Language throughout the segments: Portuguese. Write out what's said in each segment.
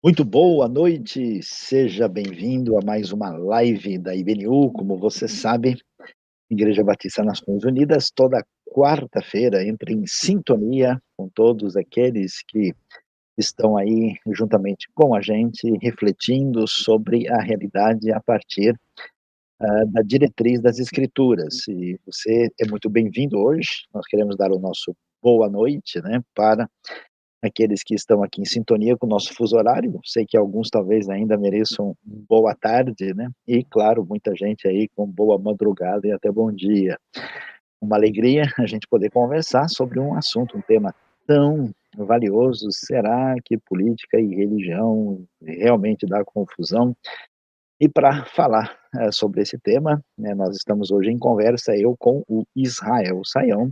Muito boa noite, seja bem-vindo a mais uma live da IBNU. Como você sabe, Igreja Batista Nações Unidas, toda quarta-feira, entra em sintonia com todos aqueles que estão aí juntamente com a gente, refletindo sobre a realidade a partir uh, da diretriz das Escrituras. E você é muito bem-vindo hoje. Nós queremos dar o nosso boa noite, né, para aqueles que estão aqui em sintonia com o nosso fuso horário. Sei que alguns talvez ainda mereçam boa tarde, né? E claro, muita gente aí com boa madrugada e até bom dia. Uma alegria a gente poder conversar sobre um assunto, um tema tão valioso. Será que política e religião realmente dá confusão? E para falar é, sobre esse tema, né, nós estamos hoje em conversa eu com o Israel Saião,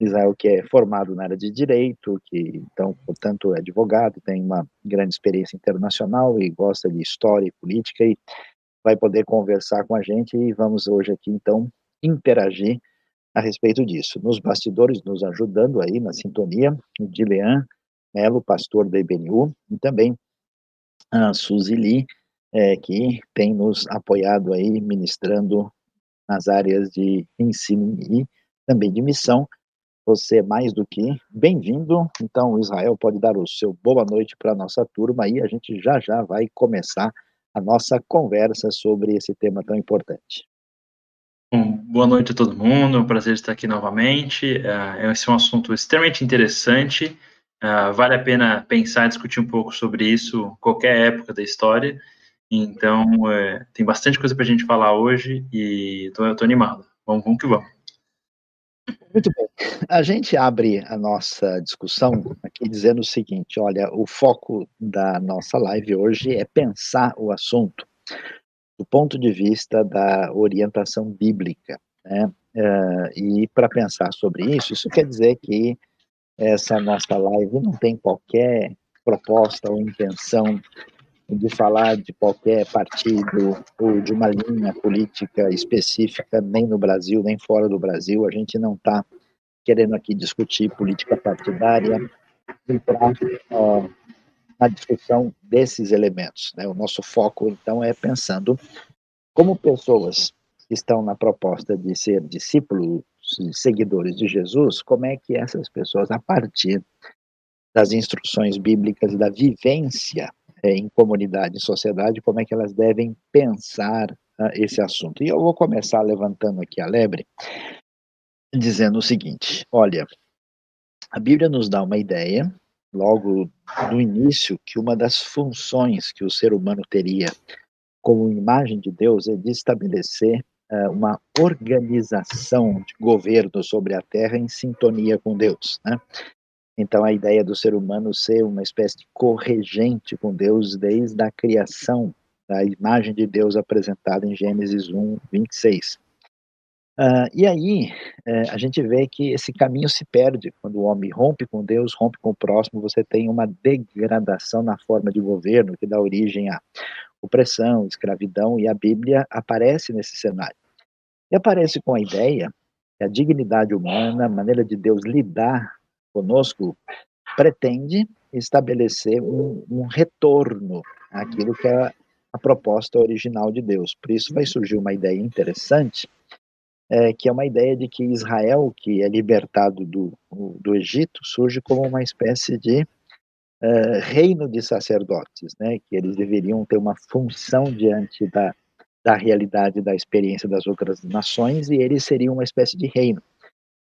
Israel que é formado na área de direito, que então, portanto, é advogado, tem uma grande experiência internacional e gosta de história e política e vai poder conversar com a gente e vamos hoje aqui então interagir a respeito disso. Nos bastidores, nos ajudando aí na sintonia, o Dilean Melo, pastor da IBNU, e também a Suzy Lee, é, que tem nos apoiado aí, ministrando nas áreas de ensino e também de missão, você é mais do que bem-vindo. Então, Israel pode dar o seu boa noite para a nossa turma e a gente já já vai começar a nossa conversa sobre esse tema tão importante. Bom, boa noite a todo mundo, é um prazer estar aqui novamente. É, esse é um assunto extremamente interessante, é, vale a pena pensar e discutir um pouco sobre isso qualquer época da história. Então, é, tem bastante coisa para a gente falar hoje e tô, eu estou animado. Vamos, vamos que vamos. Muito bem. A gente abre a nossa discussão aqui dizendo o seguinte: olha, o foco da nossa live hoje é pensar o assunto do ponto de vista da orientação bíblica. Né? Uh, e para pensar sobre isso, isso quer dizer que essa nossa live não tem qualquer proposta ou intenção de falar de qualquer partido ou de uma linha política específica, nem no Brasil, nem fora do Brasil. A gente não está querendo aqui discutir política partidária, entrar uh, na discussão desses elementos. Né? O nosso foco, então, é pensando como pessoas que estão na proposta de ser discípulos, seguidores de Jesus, como é que essas pessoas, a partir das instruções bíblicas da vivência é, em comunidade, em sociedade, como é que elas devem pensar uh, esse assunto. E eu vou começar levantando aqui a lebre, dizendo o seguinte: olha, a Bíblia nos dá uma ideia, logo no início, que uma das funções que o ser humano teria como imagem de Deus é de estabelecer uh, uma organização de governo sobre a terra em sintonia com Deus. Né? Então, a ideia do ser humano ser uma espécie de corregente com Deus desde a criação, da imagem de Deus apresentada em Gênesis 1, 26. Uh, e aí, uh, a gente vê que esse caminho se perde quando o homem rompe com Deus, rompe com o próximo, você tem uma degradação na forma de governo que dá origem à opressão, escravidão, e a Bíblia aparece nesse cenário. E aparece com a ideia que a dignidade humana, a maneira de Deus lidar conosco pretende estabelecer um, um retorno àquilo que é a proposta original de Deus. Por isso vai surgir uma ideia interessante, é, que é uma ideia de que Israel, que é libertado do, do Egito, surge como uma espécie de é, reino de sacerdotes, né? que eles deveriam ter uma função diante da, da realidade da experiência das outras nações e eles seriam uma espécie de reino.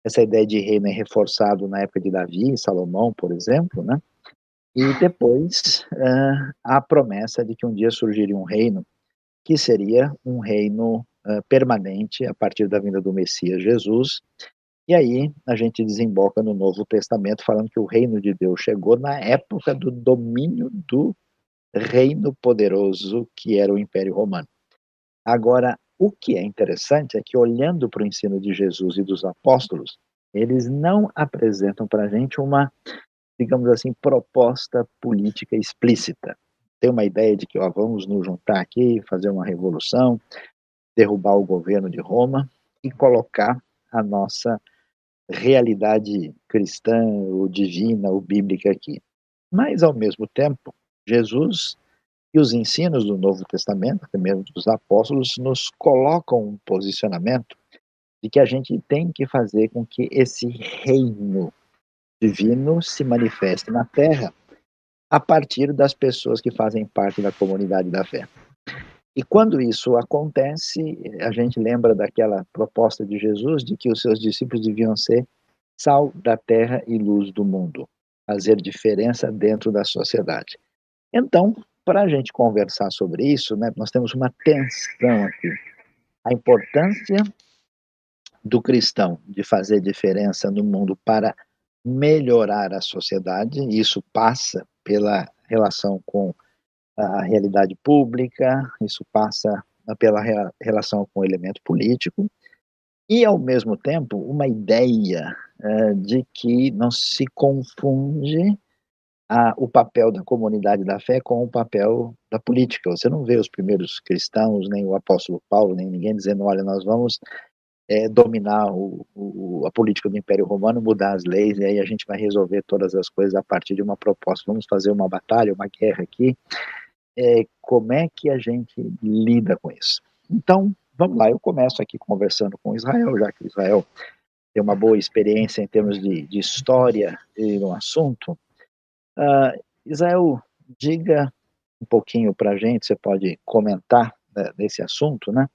Essa ideia de reino é reforçado na época de Davi e Salomão, por exemplo, né? E depois uh, a promessa de que um dia surgiria um reino que seria um reino uh, permanente a partir da vinda do Messias Jesus. E aí a gente desemboca no Novo Testamento falando que o reino de Deus chegou na época do domínio do reino poderoso que era o Império Romano. Agora, o que é interessante é que, olhando para o ensino de Jesus e dos apóstolos, eles não apresentam para a gente uma, digamos assim, proposta política explícita. Tem uma ideia de que ó, vamos nos juntar aqui, fazer uma revolução, derrubar o governo de Roma e colocar a nossa realidade cristã, ou divina, ou bíblica aqui. Mas, ao mesmo tempo, Jesus e os ensinos do Novo Testamento, até mesmo dos apóstolos, nos colocam um posicionamento de que a gente tem que fazer com que esse reino divino se manifeste na terra a partir das pessoas que fazem parte da comunidade da fé. E quando isso acontece, a gente lembra daquela proposta de Jesus de que os seus discípulos deviam ser sal da terra e luz do mundo, fazer diferença dentro da sociedade. Então, para a gente conversar sobre isso, né, nós temos uma tensão aqui. A importância do cristão de fazer diferença no mundo para melhorar a sociedade, isso passa pela relação com a realidade pública, isso passa pela relação com o elemento político, e, ao mesmo tempo, uma ideia uh, de que não se confunde a, o papel da comunidade da fé com o papel da política. Você não vê os primeiros cristãos, nem o apóstolo Paulo, nem ninguém dizendo: olha, nós vamos é, dominar o, o, a política do Império Romano, mudar as leis, e aí a gente vai resolver todas as coisas a partir de uma proposta. Vamos fazer uma batalha, uma guerra aqui. É, como é que a gente lida com isso? Então, vamos lá, eu começo aqui conversando com Israel, já que Israel tem uma boa experiência em termos de, de história e no assunto. Uh, Israel, diga um pouquinho para a gente, você pode comentar né, assunto, né?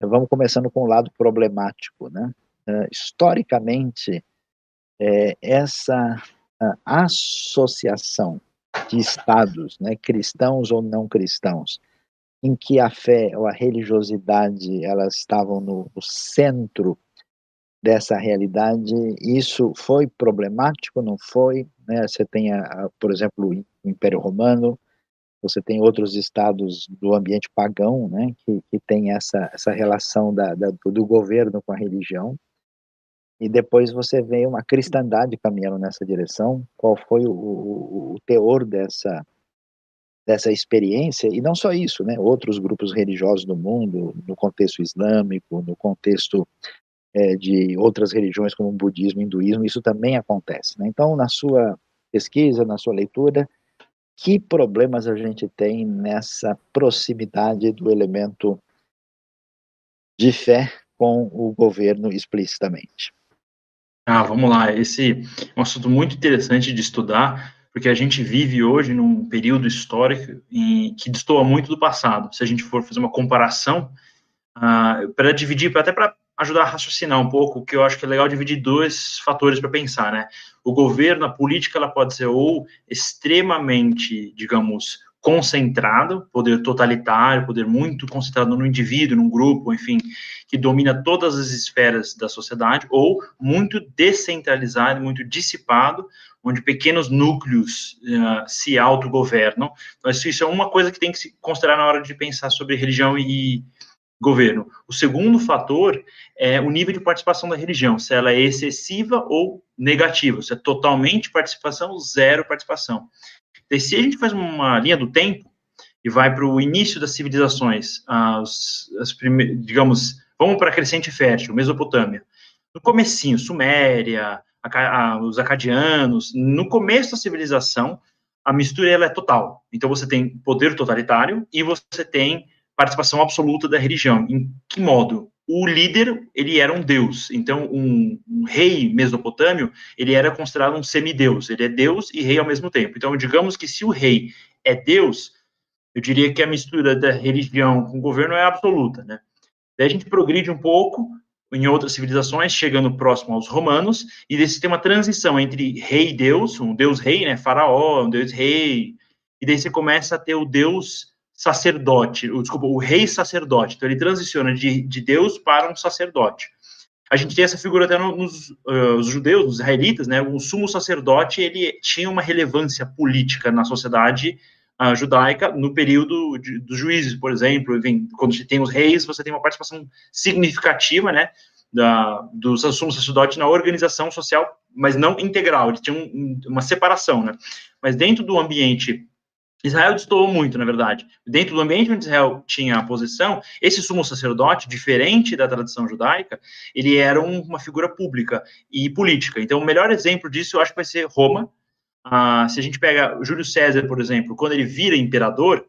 Vamos começando com o lado problemático, né? Uh, historicamente, é, essa uh, associação de estados, né, cristãos ou não cristãos, em que a fé ou a religiosidade elas estavam no, no centro dessa realidade, isso foi problemático, não foi? Né? Você tem, a, a, por exemplo, o Império Romano, você tem outros estados do ambiente pagão, né, que, que tem essa, essa relação da, da, do governo com a religião, e depois você vê uma cristandade caminhando nessa direção. Qual foi o, o, o teor dessa dessa experiência e não só isso, né? Outros grupos religiosos no mundo, no contexto islâmico, no contexto é, de outras religiões como budismo, hinduísmo, isso também acontece. Né? Então, na sua pesquisa, na sua leitura, que problemas a gente tem nessa proximidade do elemento de fé com o governo explicitamente? Ah, vamos lá. Esse é um assunto muito interessante de estudar, porque a gente vive hoje num período histórico em, que destoa muito do passado. Se a gente for fazer uma comparação, uh, para dividir, até para ajudar a raciocinar um pouco, que eu acho que é legal dividir dois fatores para pensar, né? O governo, a política, ela pode ser ou extremamente, digamos, concentrado, poder totalitário, poder muito concentrado no indivíduo, num grupo, enfim, que domina todas as esferas da sociedade, ou muito descentralizado, muito dissipado, onde pequenos núcleos uh, se autogovernam. Então, isso é uma coisa que tem que se considerar na hora de pensar sobre religião e, governo. O segundo fator é o nível de participação da religião, se ela é excessiva ou negativa, se é totalmente participação, zero participação. Se a gente faz uma linha do tempo e vai para o início das civilizações, as, as digamos, vamos para a crescente fértil, Mesopotâmia. No comecinho, Suméria, a, os acadianos, no começo da civilização, a mistura ela é total. Então você tem poder totalitário e você tem participação absoluta da religião. Em que modo? O líder, ele era um deus. Então, um, um rei mesopotâmio, ele era considerado um semideus. Ele é deus e rei ao mesmo tempo. Então, digamos que se o rei é deus, eu diria que a mistura da religião com o governo é absoluta, né? Daí a gente progride um pouco em outras civilizações, chegando próximo aos romanos, e desse tem uma transição entre rei e deus, um deus rei, né, faraó, um deus rei, e daí você começa a ter o deus sacerdote, desculpa, o rei sacerdote. Então ele transiciona de, de Deus para um sacerdote. A gente tem essa figura até nos uh, judeus, nos israelitas, né? O sumo sacerdote ele tinha uma relevância política na sociedade uh, judaica no período dos juízes, por exemplo. Enfim, quando você tem os reis, você tem uma participação significativa, né? Da, do sumo sacerdote na organização social, mas não integral. Ele tinha um, uma separação, né? Mas dentro do ambiente Israel destoou muito, na verdade. Dentro do ambiente onde Israel tinha a posição, esse sumo sacerdote, diferente da tradição judaica, ele era um, uma figura pública e política. Então, o melhor exemplo disso, eu acho que vai ser Roma, ah, se a gente pega Júlio César, por exemplo, quando ele vira imperador,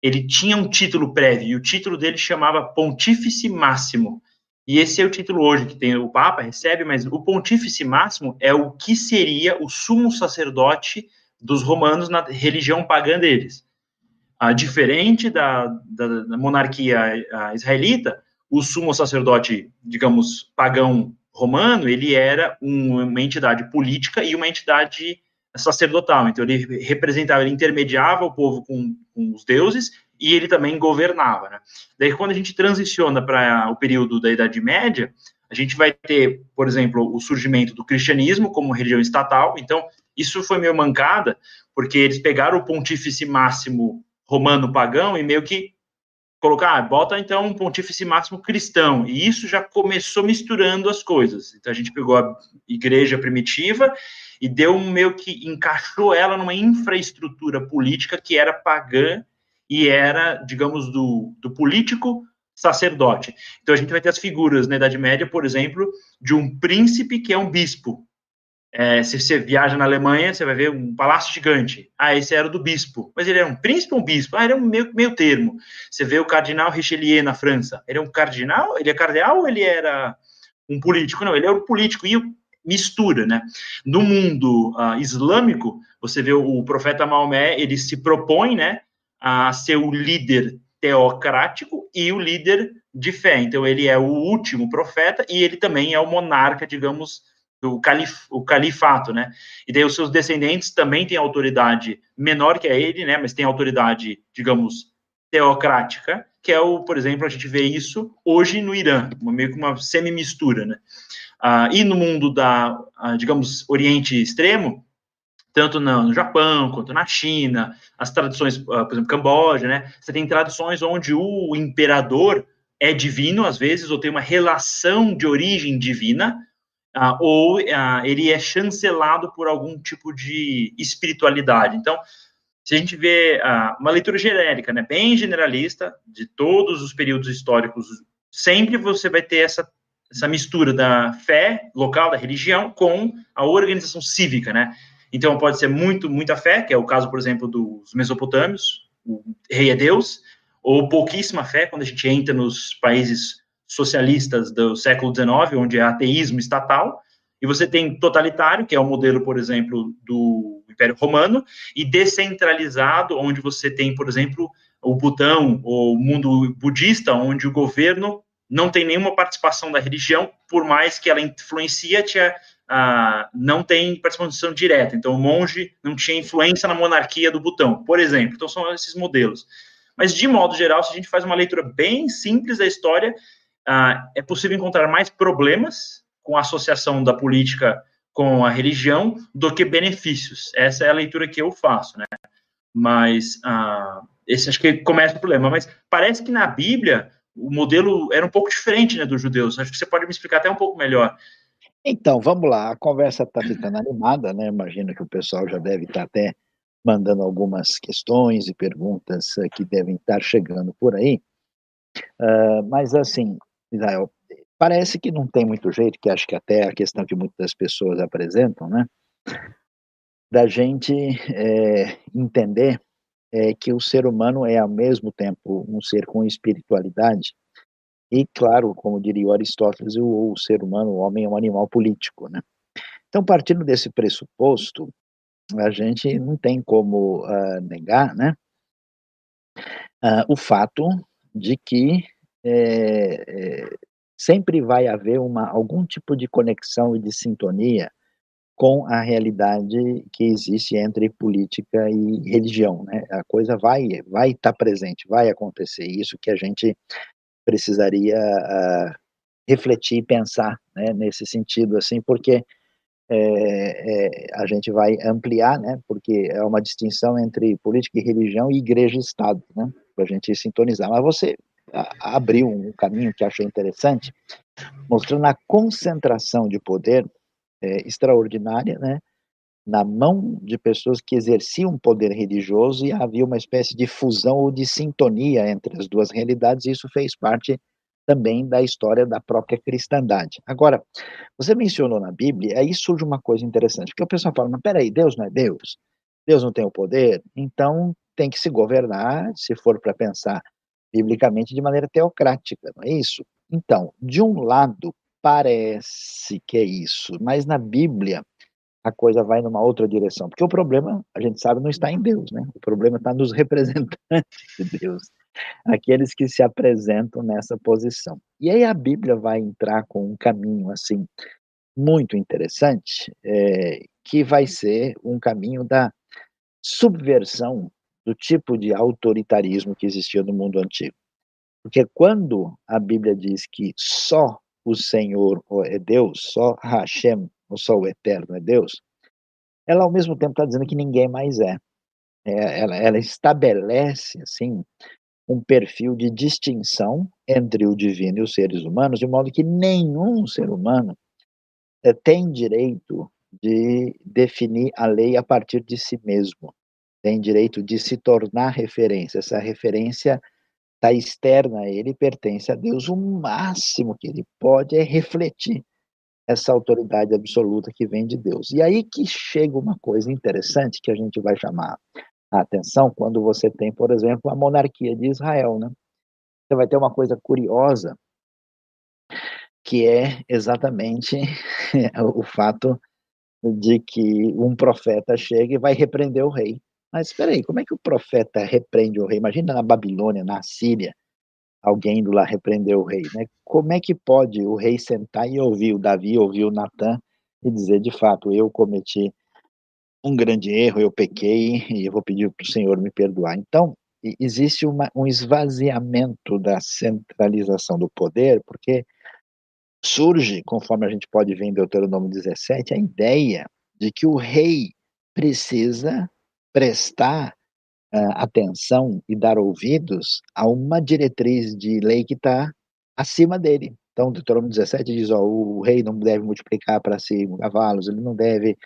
ele tinha um título prévio, e o título dele chamava Pontífice Máximo. E esse é o título hoje que tem o Papa recebe, mas o Pontífice Máximo é o que seria o sumo sacerdote dos romanos na religião pagã deles. Ah, diferente da, da, da monarquia israelita, o sumo sacerdote, digamos, pagão romano, ele era uma entidade política e uma entidade sacerdotal. Então, ele representava, ele intermediava o povo com, com os deuses e ele também governava. Né? Daí, quando a gente transiciona para o período da Idade Média, a gente vai ter, por exemplo, o surgimento do cristianismo como religião estatal. Então, isso foi meio mancada, porque eles pegaram o pontífice máximo romano pagão e meio que colocar, ah, bota então um pontífice máximo cristão, e isso já começou misturando as coisas. Então a gente pegou a igreja primitiva e deu um meio que encaixou ela numa infraestrutura política que era pagã e era, digamos, do, do político sacerdote. Então a gente vai ter as figuras na Idade Média, por exemplo, de um príncipe que é um bispo. É, se você viaja na Alemanha, você vai ver um palácio gigante. Ah, esse era do bispo. Mas ele era um príncipe ou um bispo? Ah, ele é um meio, meio termo. Você vê o cardinal Richelieu na França. Ele é um cardinal? Ele é cardeal ou ele era um político? Não, ele é um político. E mistura, né? No mundo uh, islâmico, você vê o, o profeta Maomé, ele se propõe, né, a ser o líder teocrático e o líder de fé. Então, ele é o último profeta e ele também é o monarca, digamos, do calif o califato, né? E daí os seus descendentes também têm autoridade menor que a ele, né? Mas tem autoridade, digamos, teocrática, que é o, por exemplo, a gente vê isso hoje no Irã, meio que uma semi-mistura, né? Ah, e no mundo da, ah, digamos, Oriente Extremo, tanto no, Japão quanto na China, as tradições, ah, por exemplo, Camboja, né? Você tem tradições onde o imperador é divino, às vezes, ou tem uma relação de origem divina, uh, ou uh, ele é chancelado por algum tipo de espiritualidade. Então, se a gente vê uh, uma leitura genérica, né, bem generalista, de todos os períodos históricos, sempre você vai ter essa, essa mistura da fé local, da religião, com a organização cívica, né? Então, pode ser muito, muita fé, que é o caso, por exemplo, dos mesopotâmios, o rei é Deus, ou pouquíssima fé, quando a gente entra nos países socialistas do século XIX, onde é ateísmo estatal, e você tem totalitário, que é o modelo, por exemplo, do Império Romano, e descentralizado, onde você tem, por exemplo, o Butão, o mundo budista, onde o governo não tem nenhuma participação da religião, por mais que ela influencia, tinha, ah, não tem participação direta. Então, o monge não tinha influência na monarquia do Butão, por exemplo. Então, são esses modelos. Mas, de modo geral, se a gente faz uma leitura bem simples da história, ah, é possível encontrar mais problemas com a associação da política com a religião do que benefícios. Essa é a leitura que eu faço, né? Mas ah, esse acho que começa o problema. Mas parece que na Bíblia o modelo era um pouco diferente, né, dos judeus. Acho que você pode me explicar até um pouco melhor. Então, vamos lá. A conversa está ficando animada, né? Imagino que o pessoal já deve estar tá até mandando algumas questões e perguntas que devem estar chegando por aí. Uh, mas, assim, Israel, parece que não tem muito jeito, que acho que até a questão que muitas pessoas apresentam, né? Da gente é, entender é, que o ser humano é ao mesmo tempo um ser com espiritualidade e, claro, como diria Aristóteles, o, o ser humano, o homem é um animal político, né? Então, partindo desse pressuposto, a gente não tem como uh, negar, né? Uh, o fato de que é, é, sempre vai haver uma, algum tipo de conexão e de sintonia com a realidade que existe entre política e religião, né? A coisa vai vai estar tá presente, vai acontecer isso que a gente precisaria uh, refletir e pensar né, nesse sentido, assim, porque é, é, a gente vai ampliar, né? Porque é uma distinção entre política e religião e igreja e Estado, né? Para a gente sintonizar. Mas você abriu um caminho que achei interessante, mostrando a concentração de poder é, extraordinária, né, na mão de pessoas que exerciam poder religioso e havia uma espécie de fusão ou de sintonia entre as duas realidades, e isso fez parte também da história da própria cristandade. Agora, você mencionou na Bíblia, aí surge uma coisa interessante, porque o pessoal fala, mas peraí, Deus não é Deus? Deus não tem o poder? Então tem que se governar, se for para pensar biblicamente, de maneira teocrática, não é isso? Então, de um lado, parece que é isso, mas na Bíblia a coisa vai numa outra direção, porque o problema, a gente sabe, não está em Deus, né? O problema está nos representantes de Deus aqueles que se apresentam nessa posição. E aí a Bíblia vai entrar com um caminho assim muito interessante, é, que vai ser um caminho da subversão do tipo de autoritarismo que existia no mundo antigo. Porque quando a Bíblia diz que só o Senhor é Deus, só Hashem, ou só o Eterno é Deus, ela ao mesmo tempo está dizendo que ninguém mais é. é ela, ela estabelece assim um perfil de distinção entre o divino e os seres humanos, de modo que nenhum ser humano é, tem direito de definir a lei a partir de si mesmo, tem direito de se tornar referência. Essa referência está externa a ele, pertence a Deus. O máximo que ele pode é refletir essa autoridade absoluta que vem de Deus. E aí que chega uma coisa interessante que a gente vai chamar a atenção quando você tem, por exemplo, a monarquia de Israel, né? Você vai ter uma coisa curiosa, que é exatamente o fato de que um profeta chega e vai repreender o rei. Mas espera aí, como é que o profeta repreende o rei? Imagina na Babilônia, na Síria, alguém indo lá repreender o rei, né? Como é que pode o rei sentar e ouvir o Davi, ouvir o Natan e dizer, de fato, eu cometi um grande erro, eu pequei e eu vou pedir para o Senhor me perdoar. Então, existe uma, um esvaziamento da centralização do poder, porque surge, conforme a gente pode ver em Deuteronômio 17, a ideia de que o rei precisa prestar uh, atenção e dar ouvidos a uma diretriz de lei que está acima dele. Então, Deuteronômio 17 diz: ó, o rei não deve multiplicar para si cavalos, ele não deve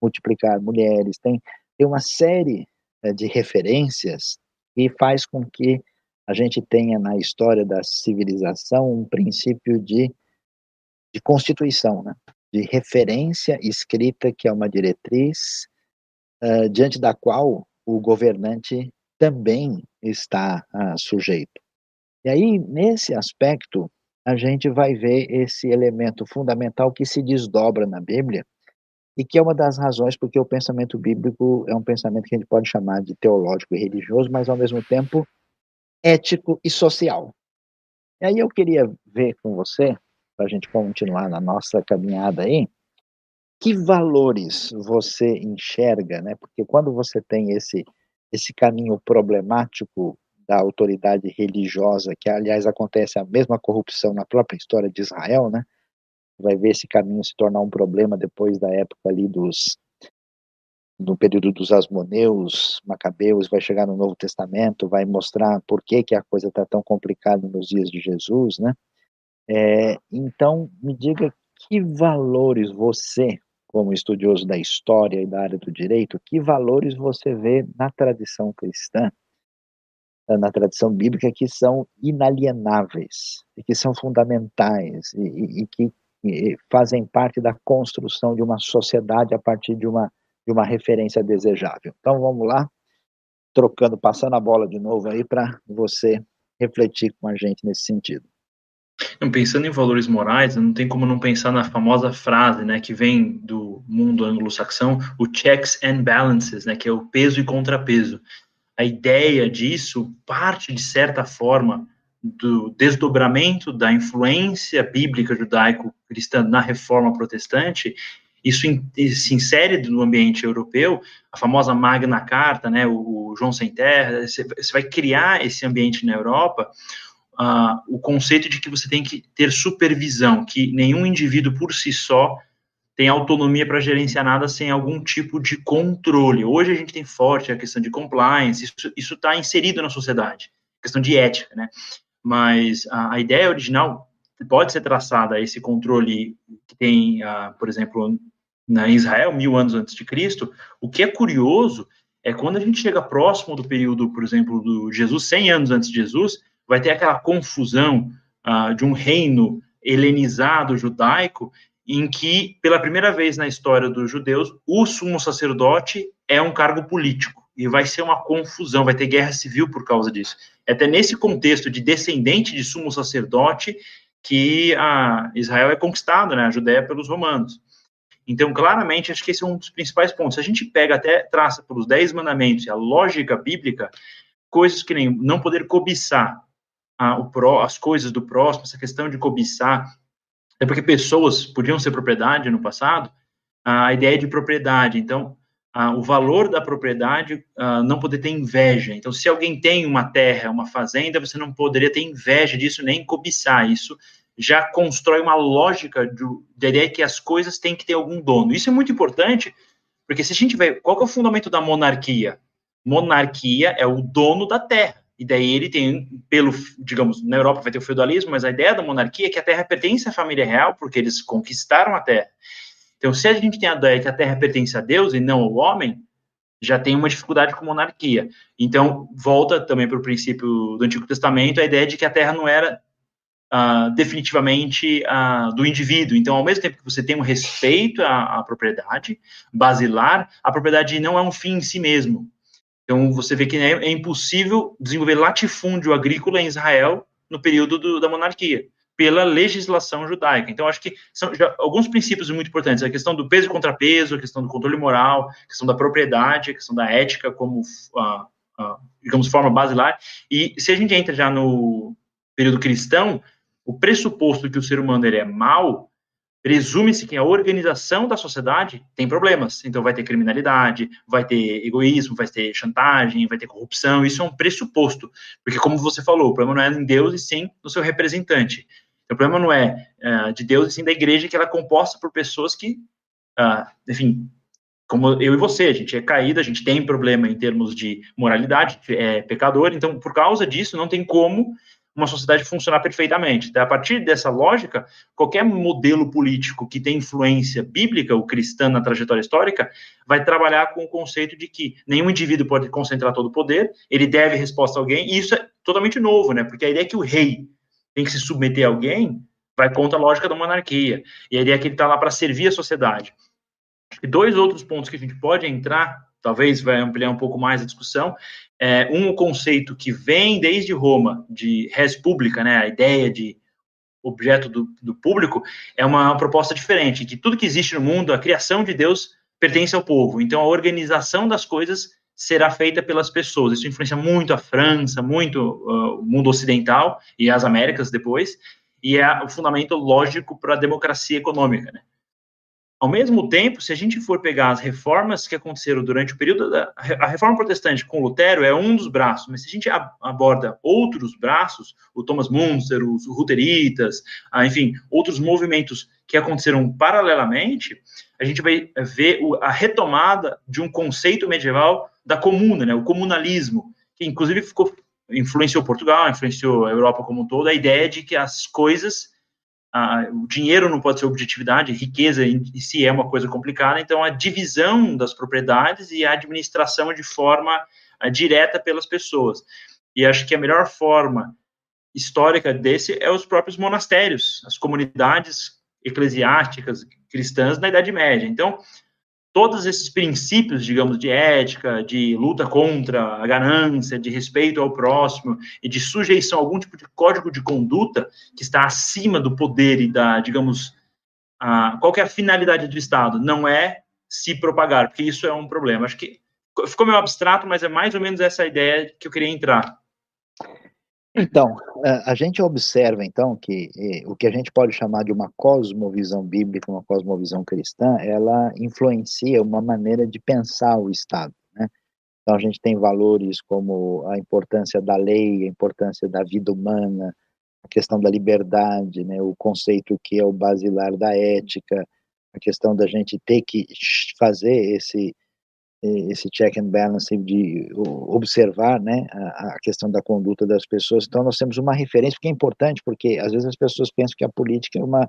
multiplicar mulheres, tem, tem uma série é, de referências que faz com que a gente tenha na história da civilização um princípio de, de constituição, né? de referência escrita, que é uma diretriz uh, diante da qual o governante também está uh, sujeito. E aí, nesse aspecto, a gente vai ver esse elemento fundamental que se desdobra na Bíblia, e que é uma das razões porque o pensamento bíblico é um pensamento que a gente pode chamar de teológico e religioso, mas ao mesmo tempo ético e social. E aí eu queria ver com você, para a gente continuar na nossa caminhada aí, que valores você enxerga, né? Porque quando você tem esse esse caminho problemático da autoridade religiosa, que aliás acontece a mesma corrupção na própria história de Israel, né? vai ver esse caminho se tornar um problema depois da época ali dos no período dos Asmoneus, Macabeus, vai chegar no Novo Testamento, vai mostrar por que, que a coisa está tão complicada nos dias de Jesus, né? É, então, me diga que valores você, como estudioso da história e da área do direito, que valores você vê na tradição cristã, na tradição bíblica, que são inalienáveis, e que são fundamentais, e, e, e que fazem parte da construção de uma sociedade a partir de uma, de uma referência desejável. Então vamos lá, trocando, passando a bola de novo aí para você refletir com a gente nesse sentido. Pensando em valores morais, não tem como não pensar na famosa frase, né, que vem do mundo anglo-saxão, o checks and balances, né, que é o peso e contrapeso. A ideia disso parte de certa forma do desdobramento da influência bíblica judaico-cristã na reforma protestante, isso se insere no ambiente europeu, a famosa Magna Carta, né, o, João Sem Terra, você, vai criar esse ambiente na Europa, uh, o conceito de que você tem que ter supervisão, que nenhum indivíduo por si só tem autonomia para gerenciar nada sem algum tipo de controle. Hoje a gente tem forte a questão de compliance, isso está inserido na sociedade, questão de ética, né? mas a, a ideia original pode ser traçada esse controle que tem, uh, por exemplo, na Israel, mil anos antes de Cristo. O que é curioso é quando a gente chega próximo do período, por exemplo, do Jesus, 100 anos antes de Jesus, vai ter aquela confusão uh, de um reino helenizado judaico, em que, pela primeira vez na história dos judeus, o sumo sacerdote é um cargo político. E vai ser uma confusão, vai ter guerra civil por causa disso. É até nesse contexto de descendente de sumo sacerdote que a Israel é conquistado, né, a Judéia pelos romanos. Então, claramente, acho que esse é um dos principais pontos. Se a gente pega até, traça pelos dez mandamentos e a lógica bíblica, coisas que nem não poder cobiçar a, o pró, as coisas do próximo, essa questão de cobiçar, é porque pessoas podiam ser propriedade no passado, a ideia de propriedade. Então, a, o valor da propriedade a, não poder ter inveja. Então, se alguém tem uma terra, uma fazenda, você não poderia ter inveja disso nem cobiçar isso já constrói uma lógica de, de ideia que as coisas têm que ter algum dono. Isso é muito importante, porque se a gente vê qual é o fundamento da monarquia? Monarquia é o dono da terra. E daí ele tem, pelo, digamos, na Europa vai ter o feudalismo, mas a ideia da monarquia é que a terra pertence à família real, porque eles conquistaram a terra. Então, se a gente tem a ideia que a terra pertence a Deus e não ao homem, já tem uma dificuldade com monarquia. Então, volta também para o princípio do Antigo Testamento, a ideia de que a terra não era uh, definitivamente uh, do indivíduo. Então, ao mesmo tempo que você tem um respeito à, à, propriedade basilar, a propriedade não é um fim em si mesmo. Então, você vê que é, é impossível desenvolver latifúndio agrícola em Israel no período do, da monarquia, pela legislação judaica. Então, acho que são já, alguns princípios muito importantes: a questão do peso e contrapeso, a questão do controle moral, a questão da propriedade, a questão da ética como, digamos, forma basilar. E se a gente entra já no período cristão, o pressuposto que o ser humano ele é mau, presume-se que a organização da sociedade tem problemas. Então, vai ter criminalidade, vai ter egoísmo, vai ter chantagem, vai ter corrupção. Isso é um pressuposto. Porque, como você falou, o problema não é em Deus e sim no seu representante. O problema não é uh, de Deus e sim da igreja, que ela é composta por pessoas que, uh, enfim, como eu e você, a gente é caído, a gente tem problema em termos de moralidade, é pecador, então, por causa disso, não tem como uma sociedade funcionar perfeitamente. Então, a partir dessa lógica, qualquer modelo político que tem influência bíblica ou cristã na trajetória histórica vai trabalhar com o conceito de que nenhum indivíduo pode concentrar todo o poder, ele deve resposta a alguém, e isso é totalmente novo, né? Porque a ideia é que o rei tem que se submeter a alguém vai contra a lógica da monarquia, e a ideia é que ele está lá para servir a sociedade. E dois outros pontos que a gente pode entrar, talvez vai ampliar um pouco mais a discussão, é, um conceito que vem desde Roma, de res pública, né, a ideia de objeto do, do público, é uma proposta diferente, que tudo que existe no mundo, a criação de Deus, pertence ao povo. Então, a organização das coisas será feita pelas pessoas. Isso influencia muito a França, muito uh, o mundo ocidental e as Américas depois, e é o fundamento lógico para a democracia econômica. Né? Ao mesmo tempo, se a gente for pegar as reformas que aconteceram durante o período da a reforma protestante com Lutero é um dos braços, mas se a gente aborda outros braços, o Thomas Munzer, os Luteritas, ah, enfim, outros movimentos que aconteceram paralelamente, a gente vai ver a retomada de um conceito medieval da comuna, né, o comunalismo, que inclusive ficou influenciou Portugal, influenciou a Europa como um todo, a ideia de que as coisas a, o dinheiro não pode ser objetividade, riqueza em, em si é uma coisa complicada, então a divisão das propriedades e a administração de forma a, direta pelas pessoas. E acho que a melhor forma histórica desse é os próprios monastérios, as comunidades eclesiásticas cristãs na Idade Média. Então, todos esses princípios, digamos, de ética, de luta contra a ganância, de respeito ao próximo e de sujeição a algum tipo de código de conduta que está acima do poder e da, digamos, a, qual é a finalidade do Estado? Não é se propagar, porque isso é um problema. Acho que ficou meio abstrato, mas é mais ou menos essa ideia que eu queria entrar. Então, a gente observa, então, que o que a gente pode chamar de uma cosmovisão bíblica, uma cosmovisão cristã, ela influencia uma maneira de pensar o Estado, né? Então, a gente tem valores como a importância da lei, a importância da vida humana, a questão da liberdade, né? O conceito que é o basilar da ética, a questão da gente ter que fazer esse esse check and balance de observar né, a, a, questão da conduta das pessoas. Então, nós temos uma referência que é importante, porque às vezes as pessoas pensam que a política é uma,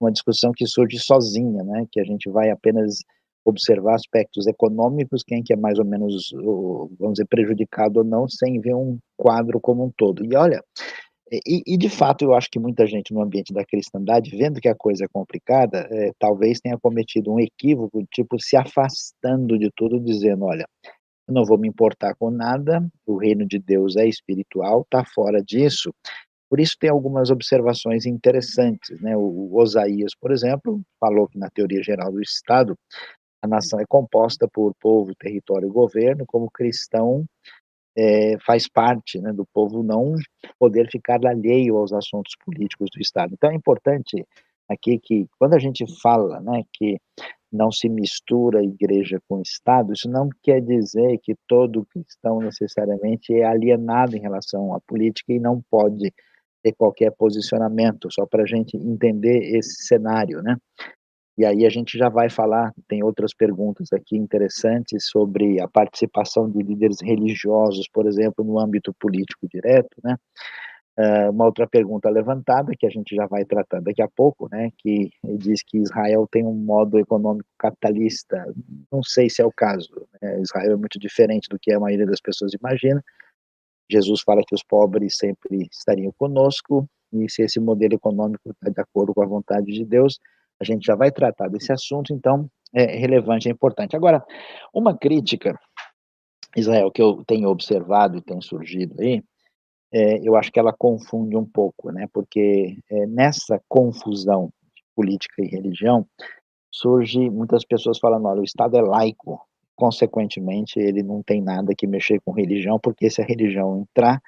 uma discussão que surge sozinha, né, que a gente vai apenas observar aspectos econômicos, quem que é mais ou menos, vamos dizer, prejudicado ou não, sem ver um quadro como um todo. E olha, E, e, de fato, eu acho que muita gente no ambiente da cristandade, vendo que a coisa é complicada, é, talvez tenha cometido um equívoco, tipo, se afastando de tudo, dizendo: olha, eu não vou me importar com nada, o reino de Deus é espiritual, está fora disso. Por isso, tem algumas observações interessantes. Né? O, o Osaías, por exemplo, falou que na teoria geral do Estado, a nação é composta por povo, território e governo, como cristão é, faz parte né, do povo não poder ficar alheio aos assuntos políticos do Estado. Então é importante aqui que, quando a gente fala né, que não se mistura igreja com Estado, isso não quer dizer que todo cristão necessariamente é alienado em relação à política e não pode ter qualquer posicionamento, só para a gente entender esse cenário, né? E aí a gente já vai falar, tem outras perguntas aqui interessantes sobre a participação de líderes religiosos, por exemplo, no âmbito político direto, né? Uh, uma outra pergunta levantada, que a gente já vai tratar daqui a pouco, né, que diz que Israel tem um modo econômico capitalista. Não sei se é o caso. Né? Israel é muito diferente do que a maioria das pessoas imagina. Jesus fala que os pobres sempre estariam conosco, e se esse modelo econômico está de acordo com a vontade de Deus, a gente já vai tratar desse assunto, então é relevante, é importante. Agora, uma crítica, Israel, que eu tenho observado e tem surgido aí, é, eu acho que ela confunde um pouco, né? Porque é, nessa confusão de política e religião surge muitas pessoas falando, olha, o Estado é laico, consequentemente ele não tem nada que mexer com religião, porque se a religião entrar,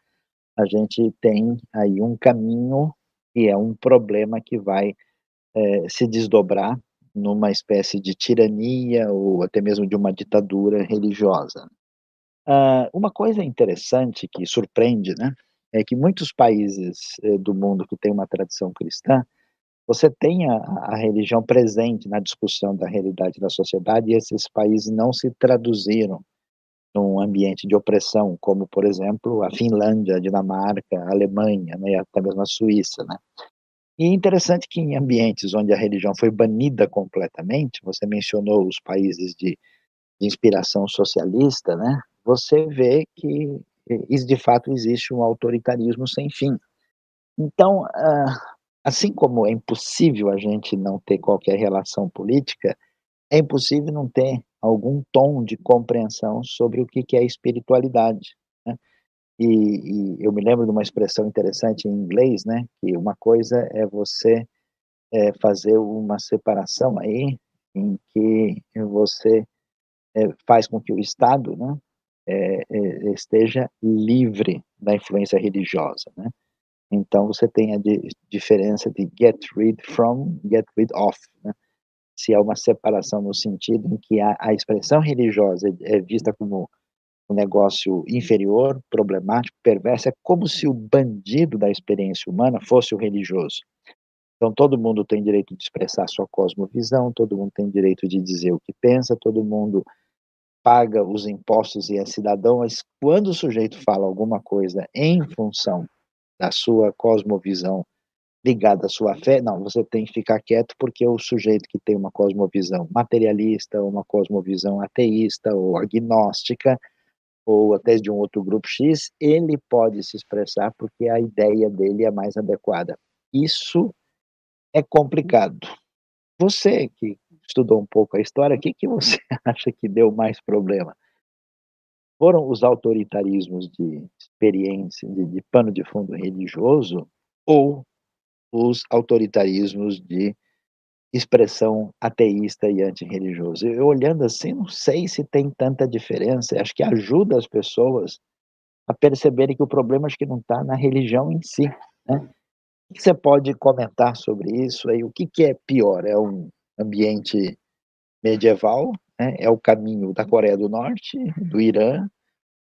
a gente tem aí um caminho e é um problema que vai é, se desdobrar numa espécie de tirania ou até mesmo de uma ditadura religiosa. Uh, uma coisa interessante que surpreende, né, é que muitos países eh, do mundo que têm uma tradição cristã, você tem a, a, religião presente na discussão da realidade da sociedade e esses países não se traduziram num ambiente de opressão, como, por exemplo, a Finlândia, a Dinamarca, a Alemanha, né, até mesmo a Suíça, né. E é interessante que em ambientes onde a religião foi banida completamente, você mencionou os países de, de inspiração socialista, né? Você vê que de fato existe um autoritarismo sem fim. Então, ah, assim como é impossível a gente não ter qualquer relação política, é impossível não ter algum tom de compreensão sobre o que é espiritualidade. E, e, eu me lembro de uma expressão interessante em inglês, né? Que uma coisa é você é, fazer uma separação aí, em que você é, faz com que o Estado, né? É, é esteja livre da influência religiosa, né? Então você tem a di diferença de get rid from, get rid of, né? Se é uma separação no sentido em que a, a expressão religiosa é vista como um negócio inferior, problemático, perverso, é como se o bandido da experiência humana fosse o religioso. Então todo mundo tem direito de expressar sua cosmovisão, todo mundo tem direito de dizer o que pensa, todo mundo paga os impostos e é cidadão, mas quando o sujeito fala alguma coisa em função da sua cosmovisão ligada à sua fé, não, você tem que ficar quieto porque o sujeito que tem uma cosmovisão materialista, uma cosmovisão ateísta ou agnóstica, ou até de um outro grupo X, ele pode se expressar porque a ideia dele é mais adequada. Isso é complicado. Você que estudou um pouco a história, o que, que você acha que deu mais problema? Foram os autoritarismos de experiência, de, de pano de fundo religioso, ou os autoritarismos de expressão ateísta e antirreligioso. Eu olhando assim, não sei se tem tanta diferença. Acho que ajuda as pessoas a perceberem que o problema acho que não está na religião em si. Né? O que você pode comentar sobre isso? Aí, o que, que é pior? É um ambiente medieval? Né? É o caminho da Coreia do Norte, do Irã,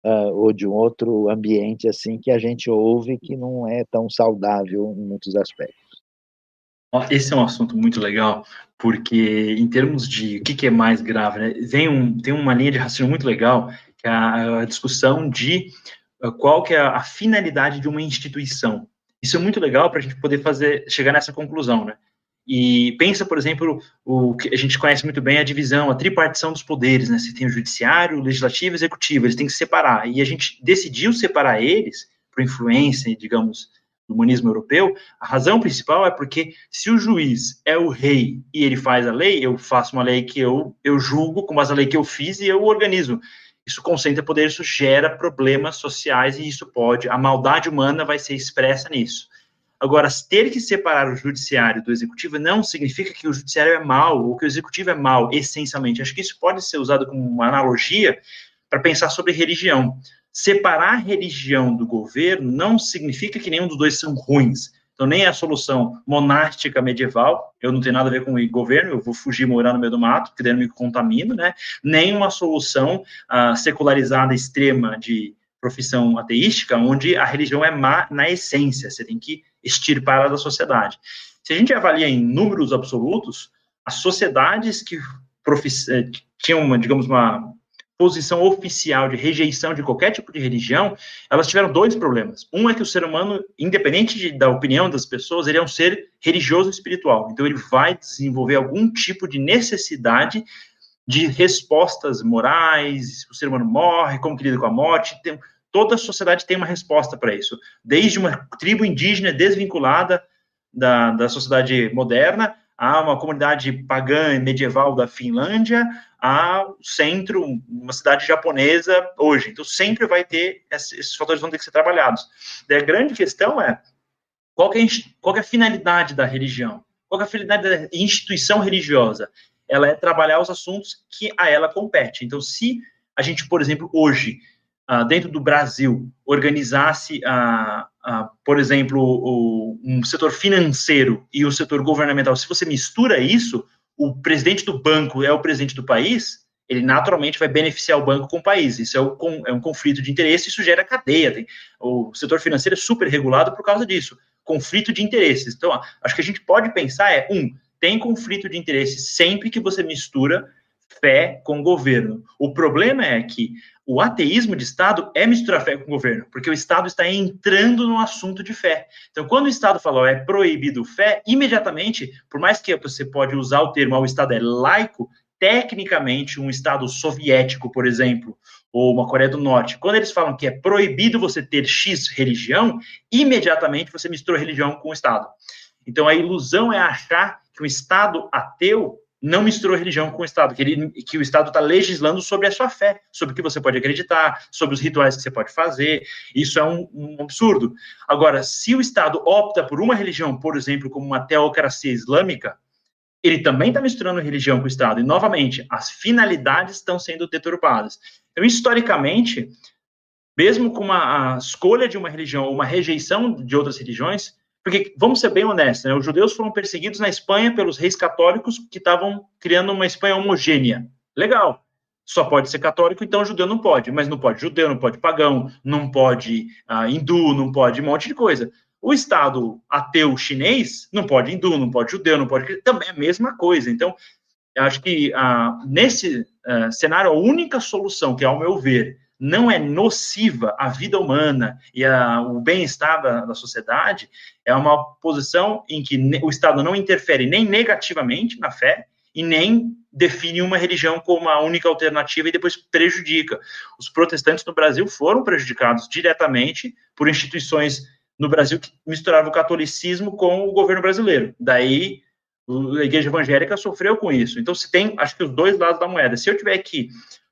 uh, ou de um outro ambiente assim que a gente ouve que não é tão saudável em muitos aspectos? Esse é um assunto muito legal, porque em termos de o que, que é mais grave, né, tem, um, tem uma linha de raciocínio muito legal, que é a, a discussão de uh, qual que é a, a, finalidade de uma instituição. Isso é muito legal para a gente poder fazer chegar nessa conclusão, né? E pensa, por exemplo, o que a gente conhece muito bem a divisão, a tripartição dos poderes, né? Você tem o judiciário, o legislativo e o executivo, eles têm que separar. E a gente decidiu separar eles por influência, digamos, do humanismo europeu, a razão principal é porque se o juiz é o rei e ele faz a lei, eu faço uma lei que eu, eu julgo com base na lei que eu fiz e eu organizo. Isso concentra poder, isso gera problemas sociais e isso pode, a maldade humana vai ser expressa nisso. Agora, ter que separar o judiciário do executivo não significa que o judiciário é mal ou que o executivo é mal, essencialmente. Acho que isso pode ser usado como uma analogia para pensar sobre religião separar a religião do governo não significa que nenhum dos dois são ruins. Então, nem a solução monástica medieval, eu não tenho nada a ver com o governo, eu vou fugir morar no meio do mato, porque daí não me contamino, né? Nem uma solução uh, secularizada extrema de profissão ateística, onde a religião é má na essência, você tem que extirpar ela da sociedade. Se a gente avalia em números absolutos, as sociedades que eh, tinham, digamos, uma posição oficial de rejeição de qualquer tipo de religião, elas tiveram dois problemas. Um é que o ser humano, independente de, da opinião das pessoas, ele é um ser religioso e espiritual. Então, ele vai desenvolver algum tipo de necessidade de respostas morais. O ser humano morre, como que lida com a morte. Tem, toda a sociedade tem uma resposta para isso. Desde uma tribo indígena desvinculada da, da sociedade moderna a uma comunidade pagã medieval da Finlândia, ao centro, uma cidade japonesa hoje. Então, sempre vai ter, esses fatores vão ter que ser trabalhados. E a grande questão é, qual é, qual é a finalidade da religião? Qual é a finalidade da instituição religiosa? Ela é trabalhar os assuntos que a ela compete. Então, se a gente, por exemplo, hoje, dentro do Brasil, organizasse, uh, uh, por exemplo, um setor financeiro e o setor governamental, se você mistura isso, o presidente do banco é o presidente do país, ele naturalmente vai beneficiar o banco com o país. Isso é, o, é um conflito de interesse, isso gera cadeia. Tem, o setor financeiro é super regulado por causa disso. Conflito de interesses. Então, acho que a gente pode pensar é, um, tem conflito de interesse sempre que você mistura fé com governo. O problema é que o ateísmo de Estado é misturar fé com o governo, porque o Estado está entrando no assunto de fé. Então, quando o Estado falou é proibido fé, imediatamente, por mais que você pode usar o termo, ah, o Estado é laico, tecnicamente, um Estado soviético, por exemplo, ou uma Coreia do Norte, quando eles falam que é proibido você ter X religião, imediatamente você mistura religião com o Estado. Então, a ilusão é achar que um Estado ateu não misturou religião com o Estado, que, ele, que o Estado está legislando sobre a sua fé, sobre o que você pode acreditar, sobre os rituais que você pode fazer. Isso é um, um absurdo. Agora, se o Estado opta por uma religião, por exemplo, como uma teocracia islâmica, ele também está misturando religião com o Estado. E, novamente, as finalidades estão sendo deturpadas. Então, historicamente, mesmo com uma, a escolha de uma religião ou uma rejeição de outras religiões, porque, vamos ser bem honestos, né, os judeus foram perseguidos na Espanha pelos reis católicos que estavam criando uma Espanha homogênea. Legal. Só pode ser católico, então judeu não pode. Mas não pode judeu, não pode pagão, não pode uh, hindu, não pode um monte de coisa. O Estado ateu chinês não pode hindu, não pode judeu, não pode. Também é a mesma coisa. Então, acho que uh, nesse uh, cenário, a única solução que, ao meu ver, não é nociva à vida humana e ao bem-estar da, da, sociedade, é uma posição em que o Estado não interfere nem negativamente na fé e nem define uma religião como a única alternativa e depois prejudica. Os protestantes no Brasil foram prejudicados diretamente por instituições no Brasil que misturavam o catolicismo com o governo brasileiro. Daí a igreja evangélica sofreu com isso. Então, se tem, acho que os dois lados da moeda. Se eu tiver que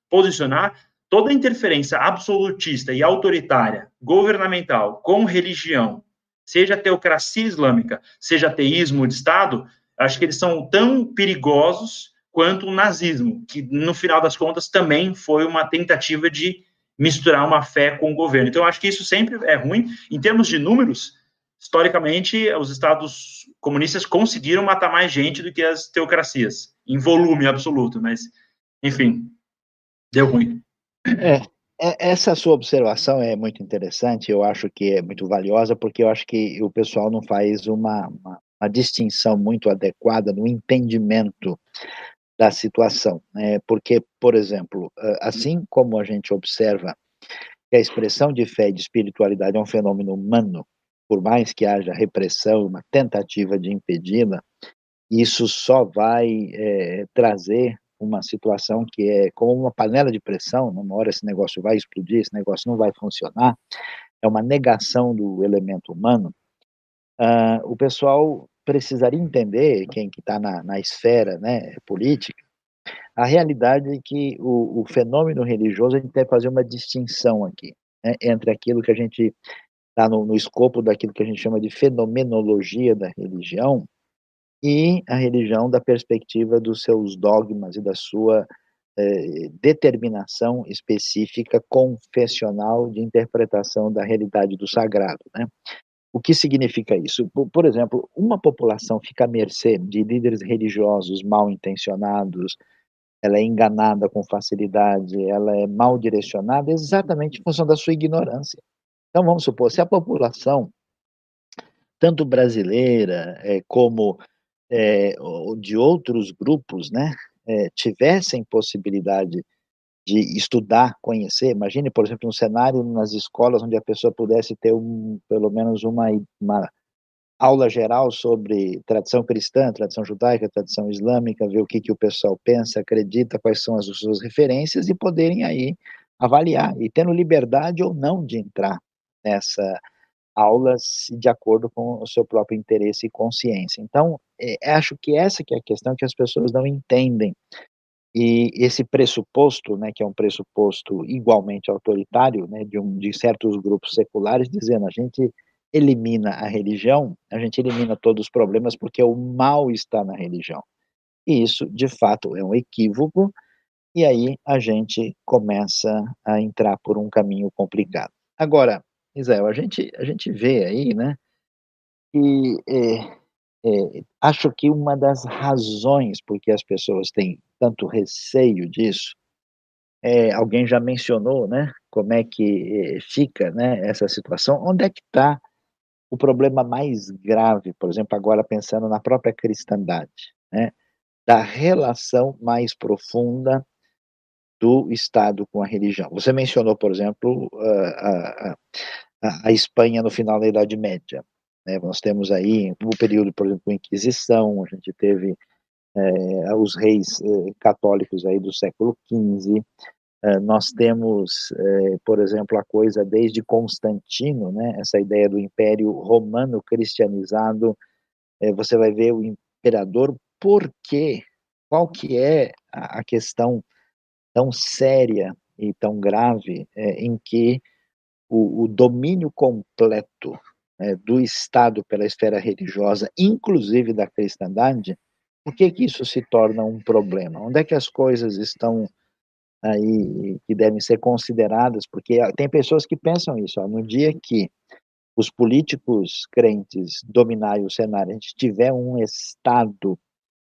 posicionar, toda interferência absolutista e autoritária, governamental, com religião, seja teocracia islâmica, seja ateísmo de Estado, acho que eles são tão perigosos quanto o nazismo, que no final das contas também foi uma tentativa de misturar uma fé com o governo. Então, acho que isso sempre é ruim. Em termos de números, historicamente, os estados comunistas conseguiram matar mais gente do que as teocracias, em volume absoluto, mas, enfim, deu ruim. É, é, essa sua observação é muito interessante, eu acho que é muito valiosa, porque eu acho que o pessoal não faz uma, uma, uma distinção muito adequada no entendimento da situação. Né? Porque, por exemplo, assim como a gente observa que a expressão de fé e de espiritualidade é um fenômeno humano, por mais que haja repressão, uma tentativa de impedi-la, isso só vai é, trazer uma situação que é como uma panela de pressão, numa hora esse negócio vai explodir, esse negócio não vai funcionar, é uma negação do elemento humano, uh, o pessoal precisaria entender, quem que está na, na esfera né, política, a realidade é que o, o, fenômeno religioso, a gente deve fazer uma distinção aqui, né, entre aquilo que a gente está no, no escopo daquilo que a gente chama de fenomenologia da religião, e a religião da perspectiva dos seus dogmas e da sua eh, determinação específica confessional de interpretação da realidade do sagrado, né? O que significa isso? Por, exemplo, uma população fica à mercê de líderes religiosos mal intencionados, ela é enganada com facilidade, ela é mal direcionada exatamente em função da sua ignorância. Então, vamos supor, se a população, tanto brasileira é, como é, de outros grupos, né, é, tivessem possibilidade de estudar, conhecer, imagine, por exemplo, um cenário nas escolas onde a pessoa pudesse ter um, pelo menos uma, uma aula geral sobre tradição cristã, tradição judaica, tradição islâmica, ver o que, que o pessoal pensa, acredita, quais são as suas referências e poderem aí avaliar e tendo liberdade ou não de entrar nessa aulas de acordo com o seu próprio interesse e consciência. Então, é, acho que essa que é a questão que as pessoas não entendem. E esse pressuposto, né, que é um pressuposto igualmente autoritário, né, de, um, de certos grupos seculares, dizendo a gente elimina a religião, a gente elimina todos os problemas porque o mal está na religião. E isso, de fato, é um equívoco, e aí a gente começa a entrar por um caminho complicado. Agora, Israel, a gente, a gente vê aí, né, e é, é, acho que uma das razões por que as pessoas têm tanto receio disso, é, alguém já mencionou, né, como é que é, fica, né, essa situação, onde é que está o problema mais grave, por exemplo, agora pensando na própria cristandade, né, da relação mais profunda do Estado com a religião. Você mencionou, por exemplo, a, a, a, Espanha no final da Idade Média. Né? Nós temos aí o período, por exemplo, da Inquisição, a gente teve é, os reis é, católicos aí do século XV, é, nós temos, é, por exemplo, a coisa desde Constantino, né? essa ideia do Império Romano cristianizado, é, você vai ver o imperador, por quê? Qual que é a questão tão séria e tão grave é, em que o, o domínio completo né, do Estado pela esfera religiosa, inclusive da cristandade, por que, que isso se torna um problema? Onde é que as coisas estão aí que devem ser consideradas? Porque tem pessoas que pensam isso, ó, no dia que os políticos crentes dominarem o cenário, a gente tiver um Estado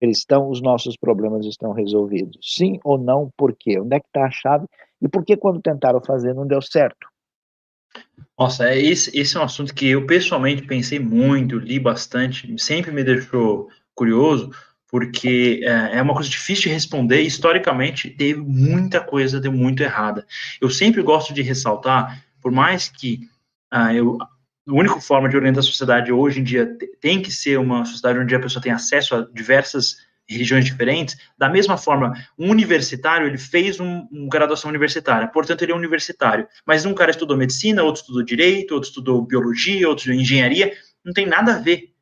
cristão, os nossos problemas estão resolvidos. Sim ou não, por quê? Onde é que está a chave? E por que quando tentaram fazer não deu certo? Nossa, é, esse, esse é um assunto que eu pessoalmente pensei muito, li bastante, sempre me deixou curioso, porque é, é uma coisa difícil de responder. Historicamente, teve muita coisa deu muito errada. Eu sempre gosto de ressaltar, por mais que ah, eu, a única forma de orientar a sociedade hoje em dia tem que ser uma sociedade onde a pessoa tem acesso a diversas religiões diferentes, da mesma forma, um universitário, ele fez uma um graduação universitária, portanto, ele é universitário. Mas um cara estudou medicina, outro estudou direito, outro estudou biologia, outro estudou engenharia, não tem nada a ver.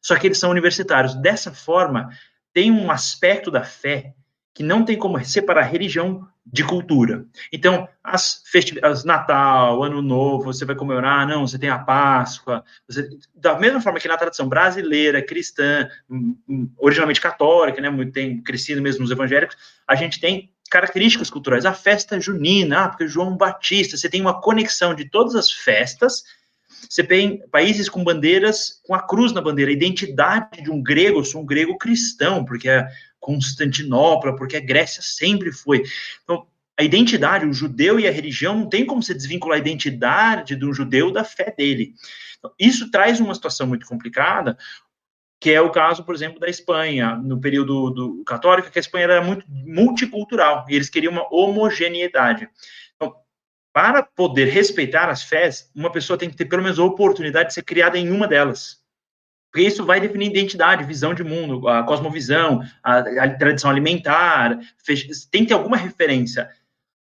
Só que eles são universitários. Dessa forma, tem um aspecto da fé que não tem como separar religião de cultura. Então, as festividades, Natal, Ano Novo, você vai comemorar, não, você tem a Páscoa, você, da mesma forma que na tradição brasileira, cristã, hum, hum, originalmente católica, né, tem crescido mesmo nos evangélicos, a gente tem características culturais. A festa junina, ah, porque João Batista, você tem uma conexão de todas as festas, você tem países com bandeiras, com a cruz na bandeira, a identidade de um grego, eu sou um grego cristão, porque é Constantinopla, porque a Grécia sempre foi. Então, a identidade, o judeu e a religião, não tem como se desvincular a identidade de um judeu da fé dele. Então, isso traz uma situação muito complicada, que é o caso, por exemplo, da Espanha, no período do católico, que a Espanha era muito multicultural, e eles queriam uma homogeneidade. Para poder respeitar as fés, uma pessoa tem que ter pelo menos a oportunidade de ser criada em uma delas. Porque isso vai definir identidade, visão de mundo, a cosmovisão, a, a tradição alimentar, tem que ter alguma referência.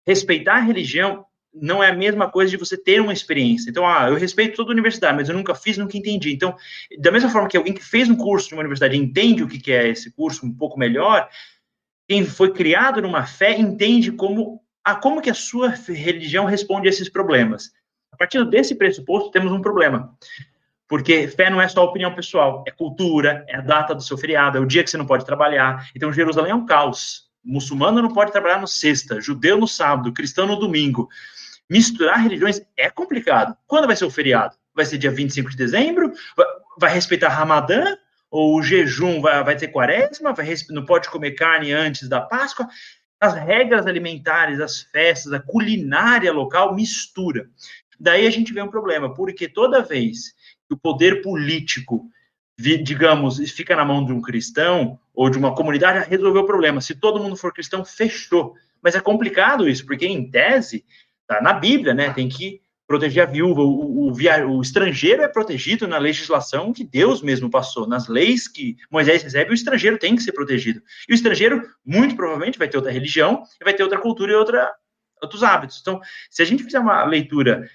Respeitar a religião não é a mesma coisa de você ter uma experiência. Então, ah, eu respeito toda a universidade, mas eu nunca fiz, nunca entendi. Então, da mesma forma que alguém que fez um curso de uma universidade entende o que é esse curso um pouco melhor, quem foi criado numa fé entende como a como que a sua religião responde a esses problemas. A partir desse pressuposto, temos um problema. Porque fé não é só opinião pessoal, é cultura, é a data do seu feriado, é o dia que você não pode trabalhar. Então, Jerusalém é um caos. O muçulmano não pode trabalhar no sexta, judeu no sábado, cristão no domingo. Misturar religiões é complicado. Quando vai ser o feriado? Vai ser dia 25 de dezembro? Vai, vai respeitar Ramadã? Ou o jejum vai, vai ter quaresma? Vai, não pode comer carne antes da Páscoa? As regras alimentares, as festas, a culinária local mistura. Daí a gente vê um problema, porque toda vez que o poder político, digamos, fica na mão de um cristão ou de uma comunidade, resolveu o problema. Se todo mundo for cristão, fechou. Mas é complicado isso, porque em tese, tá na Bíblia, né? Tem que proteger a viúva. O, o, o, estrangeiro é protegido na legislação que Deus mesmo passou, nas leis que Moisés recebe, o estrangeiro tem que ser protegido. E o estrangeiro, muito provavelmente, vai ter outra religião, vai ter outra cultura e outra, outros hábitos. Então, se a gente fizer uma leitura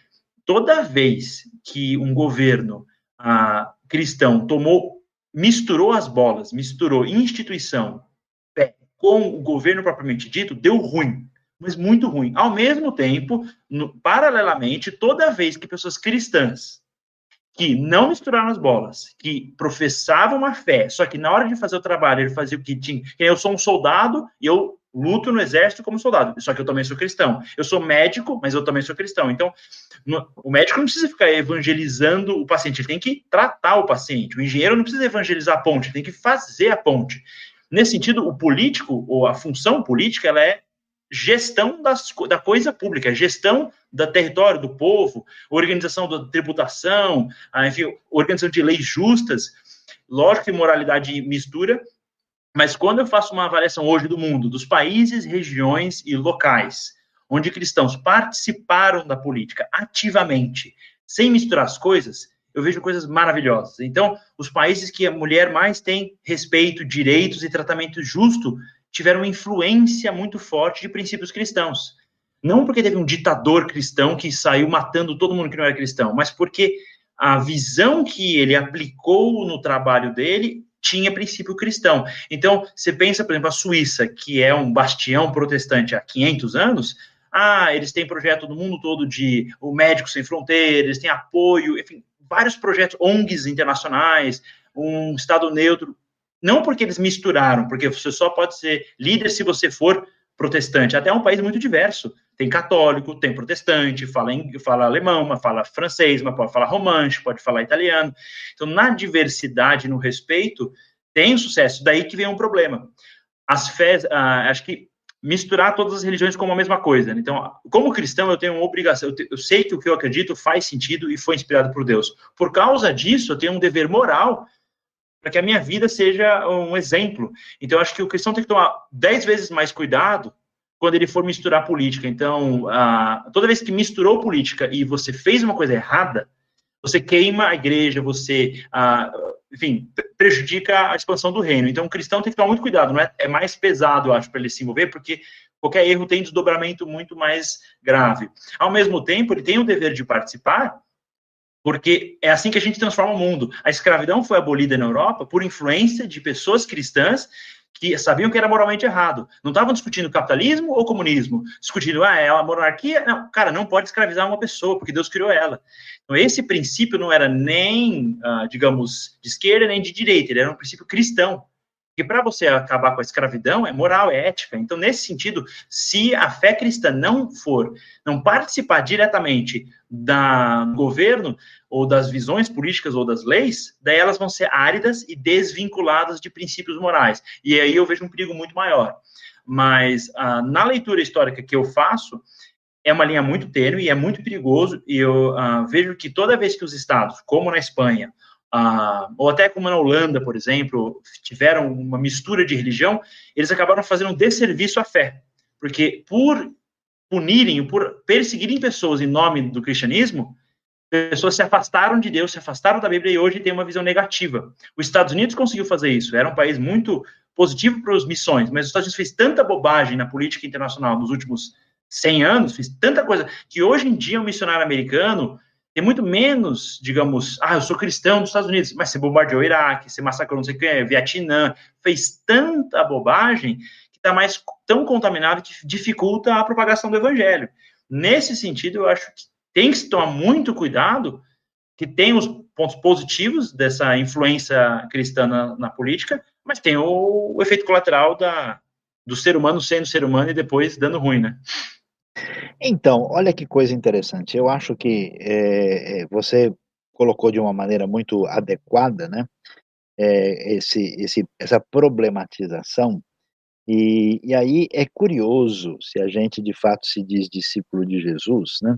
toda vez que um governo ah, cristão tomou, misturou as bolas, misturou instituição com o governo propriamente dito, deu ruim, mas muito ruim. Ao mesmo tempo, no, paralelamente, toda vez que pessoas cristãs que não misturaram as bolas, que professavam a fé, só que na hora de fazer o trabalho, ele fazia o que tinha. Eu sou um soldado e eu luto no exército como soldado, só que eu também sou cristão. Eu sou médico, mas eu também sou cristão. Então, no, o médico não precisa ficar evangelizando o paciente, ele tem que tratar o paciente. O engenheiro não precisa evangelizar a ponte, ele tem que fazer a ponte. Nesse sentido, o político, ou a função política, ela é gestão das, da coisa pública, gestão do território, do povo, organização da tributação, enfim, organização de leis justas. Lógico que moralidade mistura, mas quando eu faço uma avaliação hoje do mundo, dos países, regiões e locais, onde cristãos participaram da política ativamente, sem misturar as coisas, eu vejo coisas maravilhosas. Então, os países que a mulher mais tem respeito, direitos e tratamento justo tiveram uma influência muito forte de princípios cristãos. Não porque teve um ditador cristão que saiu matando todo mundo que não era cristão, mas porque a visão que ele aplicou no trabalho dele tinha princípio cristão. Então, você pensa, por exemplo, a Suíça, que é um bastião protestante há 500 anos, ah, eles têm projeto no mundo todo de o Médico Sem Fronteiras, têm apoio, enfim, vários projetos, ONGs internacionais, um Estado neutro. Não porque eles misturaram, porque você só pode ser líder se você for protestante. Até é um país muito diverso. Tem católico, tem protestante, fala, fala alemão, mas fala francês, mas pode falar romântico, pode falar italiano. Então, na diversidade, no respeito, tem sucesso. Daí que vem um problema. As fés, ah, acho que misturar todas as religiões como a mesma coisa. Né? Então, como cristão, eu tenho uma obrigação, eu, te, eu, sei que o que eu acredito faz sentido e foi inspirado por Deus. Por causa disso, eu tenho um dever moral para que a minha vida seja um exemplo. Então, acho que o cristão tem que tomar dez vezes mais cuidado quando ele for misturar política. Então, toda vez que misturou política e você fez uma coisa errada, você queima a igreja, você, enfim, prejudica a expansão do reino. Então, o cristão tem que tomar muito cuidado, não é, é mais pesado, eu acho, para ele se envolver, porque qualquer erro tem desdobramento muito mais grave. Ao mesmo tempo, ele tem o dever de participar, porque é assim que a gente transforma o mundo. A escravidão foi abolida na Europa por influência de pessoas cristãs que sabiam que era moralmente errado. Não estavam discutindo capitalismo ou comunismo, discutindo, ah, é a monarquia. Não, cara, não pode escravizar uma pessoa, porque Deus criou ela. Então, esse princípio não era nem, ah, digamos, de esquerda nem de direita, ele era um princípio cristão. Porque para você acabar com a escravidão é moral, é ética. Então, nesse sentido, se a fé cristã não for, não participar diretamente da governo ou das visões políticas ou das leis, daí elas vão ser áridas e desvinculadas de princípios morais. E aí eu vejo um perigo muito maior. Mas ah, na leitura histórica que eu faço, é uma linha muito tênue e é muito perigoso. E eu ah, vejo que toda vez que os estados, como na Espanha, ou até como na Holanda, por exemplo, tiveram uma mistura de religião, eles acabaram fazendo um desserviço à fé. Porque por punirem, por perseguirem pessoas em nome do cristianismo, pessoas se afastaram de Deus, se afastaram da Bíblia e hoje têm uma visão negativa. Os Estados Unidos conseguiu fazer isso, era um país muito positivo para as missões, mas os Estados Unidos fez tanta bobagem na política internacional nos últimos 100 anos, fiz tanta coisa, que hoje em dia um missionário americano tem muito menos, digamos, ah, eu sou cristão dos Estados Unidos, mas você bombardeou o Iraque, você massacrou não sei o que, Vietnã, fez tanta bobagem que está mais tão contaminado que dificulta a propagação do evangelho. Nesse sentido, eu acho que tem que se tomar muito cuidado, que tem os pontos positivos dessa influência cristã na, na política, mas tem o, o efeito colateral da, do ser humano sendo ser humano e depois dando ruim, né? Então, olha que coisa interessante. Eu acho que é, você colocou de uma maneira muito adequada, né? É, esse, esse, essa problematização. E, e aí é curioso se a gente de fato se diz discípulo de Jesus, né?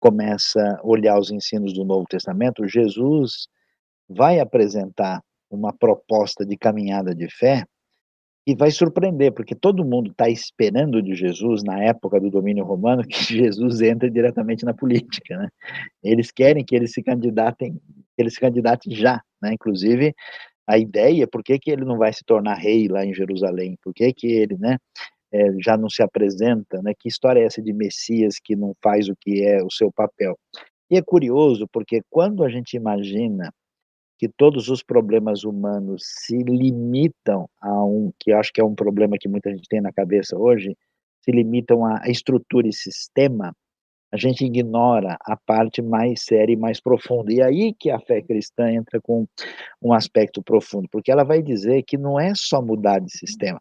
Começa a olhar os ensinos do Novo Testamento. Jesus vai apresentar uma proposta de caminhada de fé e vai surpreender, porque todo mundo está esperando de Jesus, na época do domínio romano, que Jesus entre diretamente na política. Né? Eles querem que ele se candidatem, que ele se candidate já. Né? Inclusive, a ideia, por que, que ele não vai se tornar rei lá em Jerusalém? Por que, que ele né, é, já não se apresenta? Né? Que história é essa de Messias que não faz o que é o seu papel? E é curioso, porque quando a gente imagina que todos os problemas humanos se limitam a um, que acho que é um problema que muita gente tem na cabeça hoje, se limitam a estrutura e sistema, a gente ignora a parte mais séria e mais profunda. E aí que a fé cristã entra com um aspecto profundo, porque ela vai dizer que não é só mudar de sistema.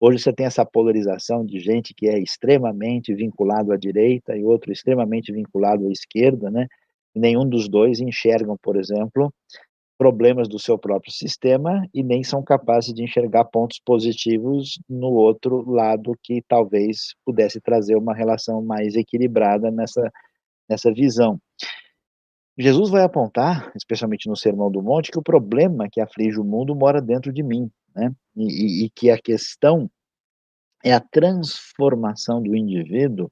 Hoje você tem essa polarização de gente que é extremamente vinculado à direita e outro extremamente vinculado à esquerda, né? E nenhum dos dois enxergam, por exemplo, problemas do seu próprio sistema e nem são capazes de enxergar pontos positivos no outro lado que talvez pudesse trazer uma relação mais equilibrada nessa, nessa visão. Jesus vai apontar, especialmente no Sermão do Monte, que o problema que aflige o mundo mora dentro de mim, né? E, e, e que a questão é a transformação do indivíduo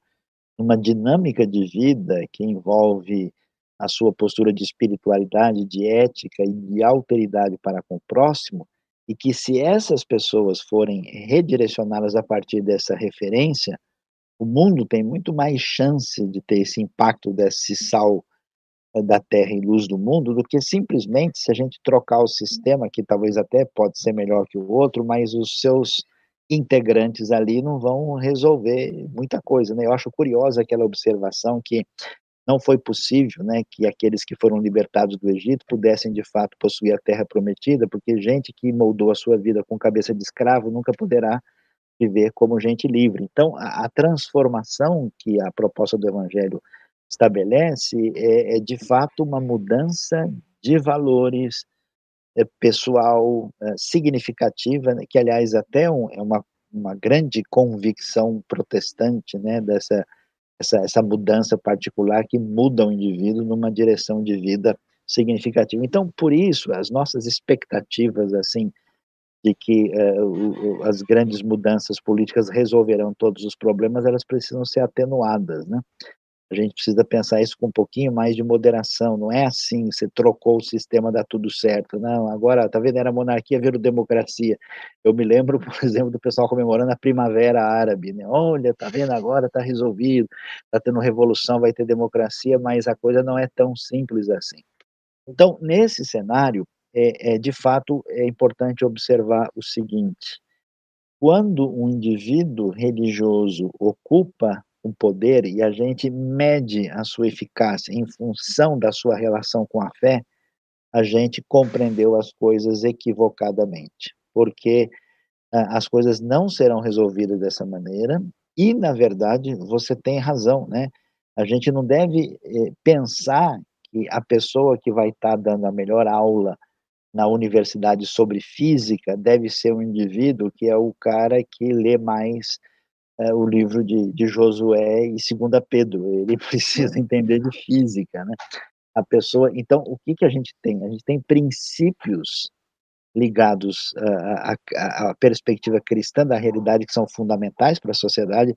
numa dinâmica de vida que envolve a sua postura de espiritualidade, de ética e de alteridade para com o próximo, e que se essas pessoas forem redirecionadas a partir dessa referência, o mundo tem muito mais chance de ter esse impacto desse sal eh, da terra e luz do mundo do que simplesmente se a gente trocar o sistema, que talvez até pode ser melhor que o outro, mas os seus integrantes ali não vão resolver muita coisa. Né? Eu acho curiosa aquela observação que não foi possível né, que aqueles que foram libertados do Egito pudessem de fato possuir a terra prometida, porque gente que moldou a sua vida com cabeça de escravo nunca poderá viver como gente livre. Então, a, a transformação que a proposta do Evangelho estabelece é, é de fato uma mudança de valores é, pessoal é, significativa, né, que aliás até um, é uma, uma grande convicção protestante, né, dessa essa, essa mudança particular que muda o indivíduo numa direção de vida significativa. Então, por isso, as nossas expectativas, assim, de que uh, as grandes mudanças políticas resolverão todos os problemas, elas precisam ser atenuadas, né? A gente precisa pensar isso com um pouquinho mais de moderação. Não é assim, você trocou o sistema, dá tudo certo. Não, agora, tá vendo? Era monarquia, virou democracia. Eu me lembro, por exemplo, do pessoal comemorando a Primavera Árabe. Né? Olha, tá vendo? Agora tá resolvido, tá tendo revolução, vai ter democracia, mas a coisa não é tão simples assim. Então, nesse cenário, é, é de fato, é importante observar o seguinte: quando um indivíduo religioso ocupa o poder e a gente mede a sua eficácia em função da sua relação com a fé, a gente compreendeu as coisas equivocadamente, porque ah, as coisas não serão resolvidas dessa maneira e, na verdade, você tem razão, né? A gente não deve eh, pensar que a pessoa que vai estar dando a melhor aula na universidade sobre física deve ser um indivíduo que é o cara que lê mais é, o livro de, de Josué e Segunda Pedro. Ele precisa entender de física, né? A pessoa. Então, o que que a gente tem? A gente tem princípios ligados à, à perspectiva cristã da realidade que são fundamentais para a sociedade.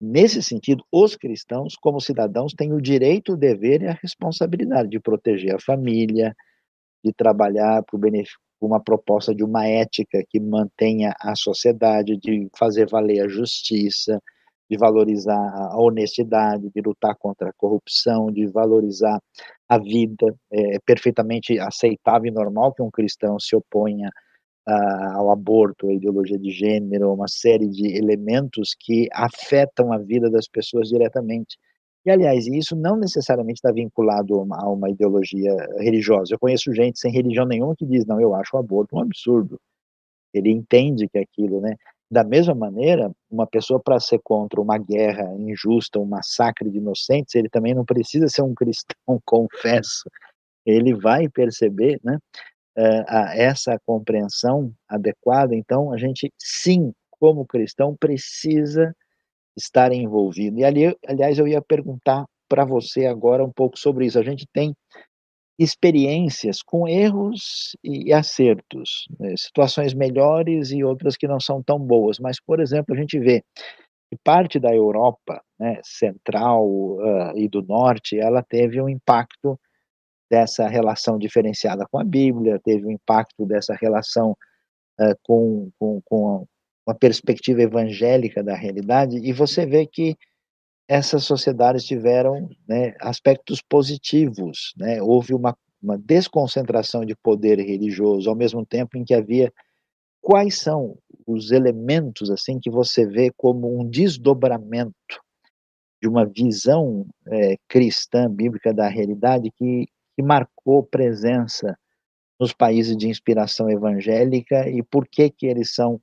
Nesse sentido, os cristãos, como cidadãos, têm o direito, o dever e a responsabilidade de proteger a família, de trabalhar para o benefício uma proposta de uma ética que mantenha a sociedade, de fazer valer a justiça, de valorizar a honestidade, de lutar contra a corrupção, de valorizar a vida. É perfeitamente aceitável e normal que um cristão se oponha ao aborto, à ideologia de gênero, uma série de elementos que afetam a vida das pessoas diretamente. E, aliás, isso não necessariamente está vinculado a uma, ideologia religiosa. Eu conheço gente sem religião nenhuma que diz, não, eu acho o aborto um absurdo. Ele entende que aquilo, né? Da mesma maneira, uma pessoa para ser contra uma guerra injusta, um massacre de inocentes, ele também não precisa ser um cristão confesso. Ele vai perceber, né? Uh, essa compreensão adequada. Então, a gente, sim, como cristão, precisa estar envolvido. E ali, aliás, eu ia perguntar para você agora um pouco sobre isso. A gente tem experiências com erros e acertos, né? situações melhores e outras que não são tão boas. Mas, por exemplo, a gente vê que parte da Europa né, central uh, e do norte, ela teve um impacto dessa relação diferenciada com a Bíblia, teve um impacto dessa relação uh, com, com, com uma perspectiva evangélica da realidade, e você vê que essas sociedades tiveram né, aspectos positivos. Né? Houve uma, uma desconcentração de poder religioso, ao mesmo tempo em que havia quais são os elementos assim que você vê como um desdobramento de uma visão é, cristã bíblica da realidade que, que marcou presença nos países de inspiração evangélica e por que que eles são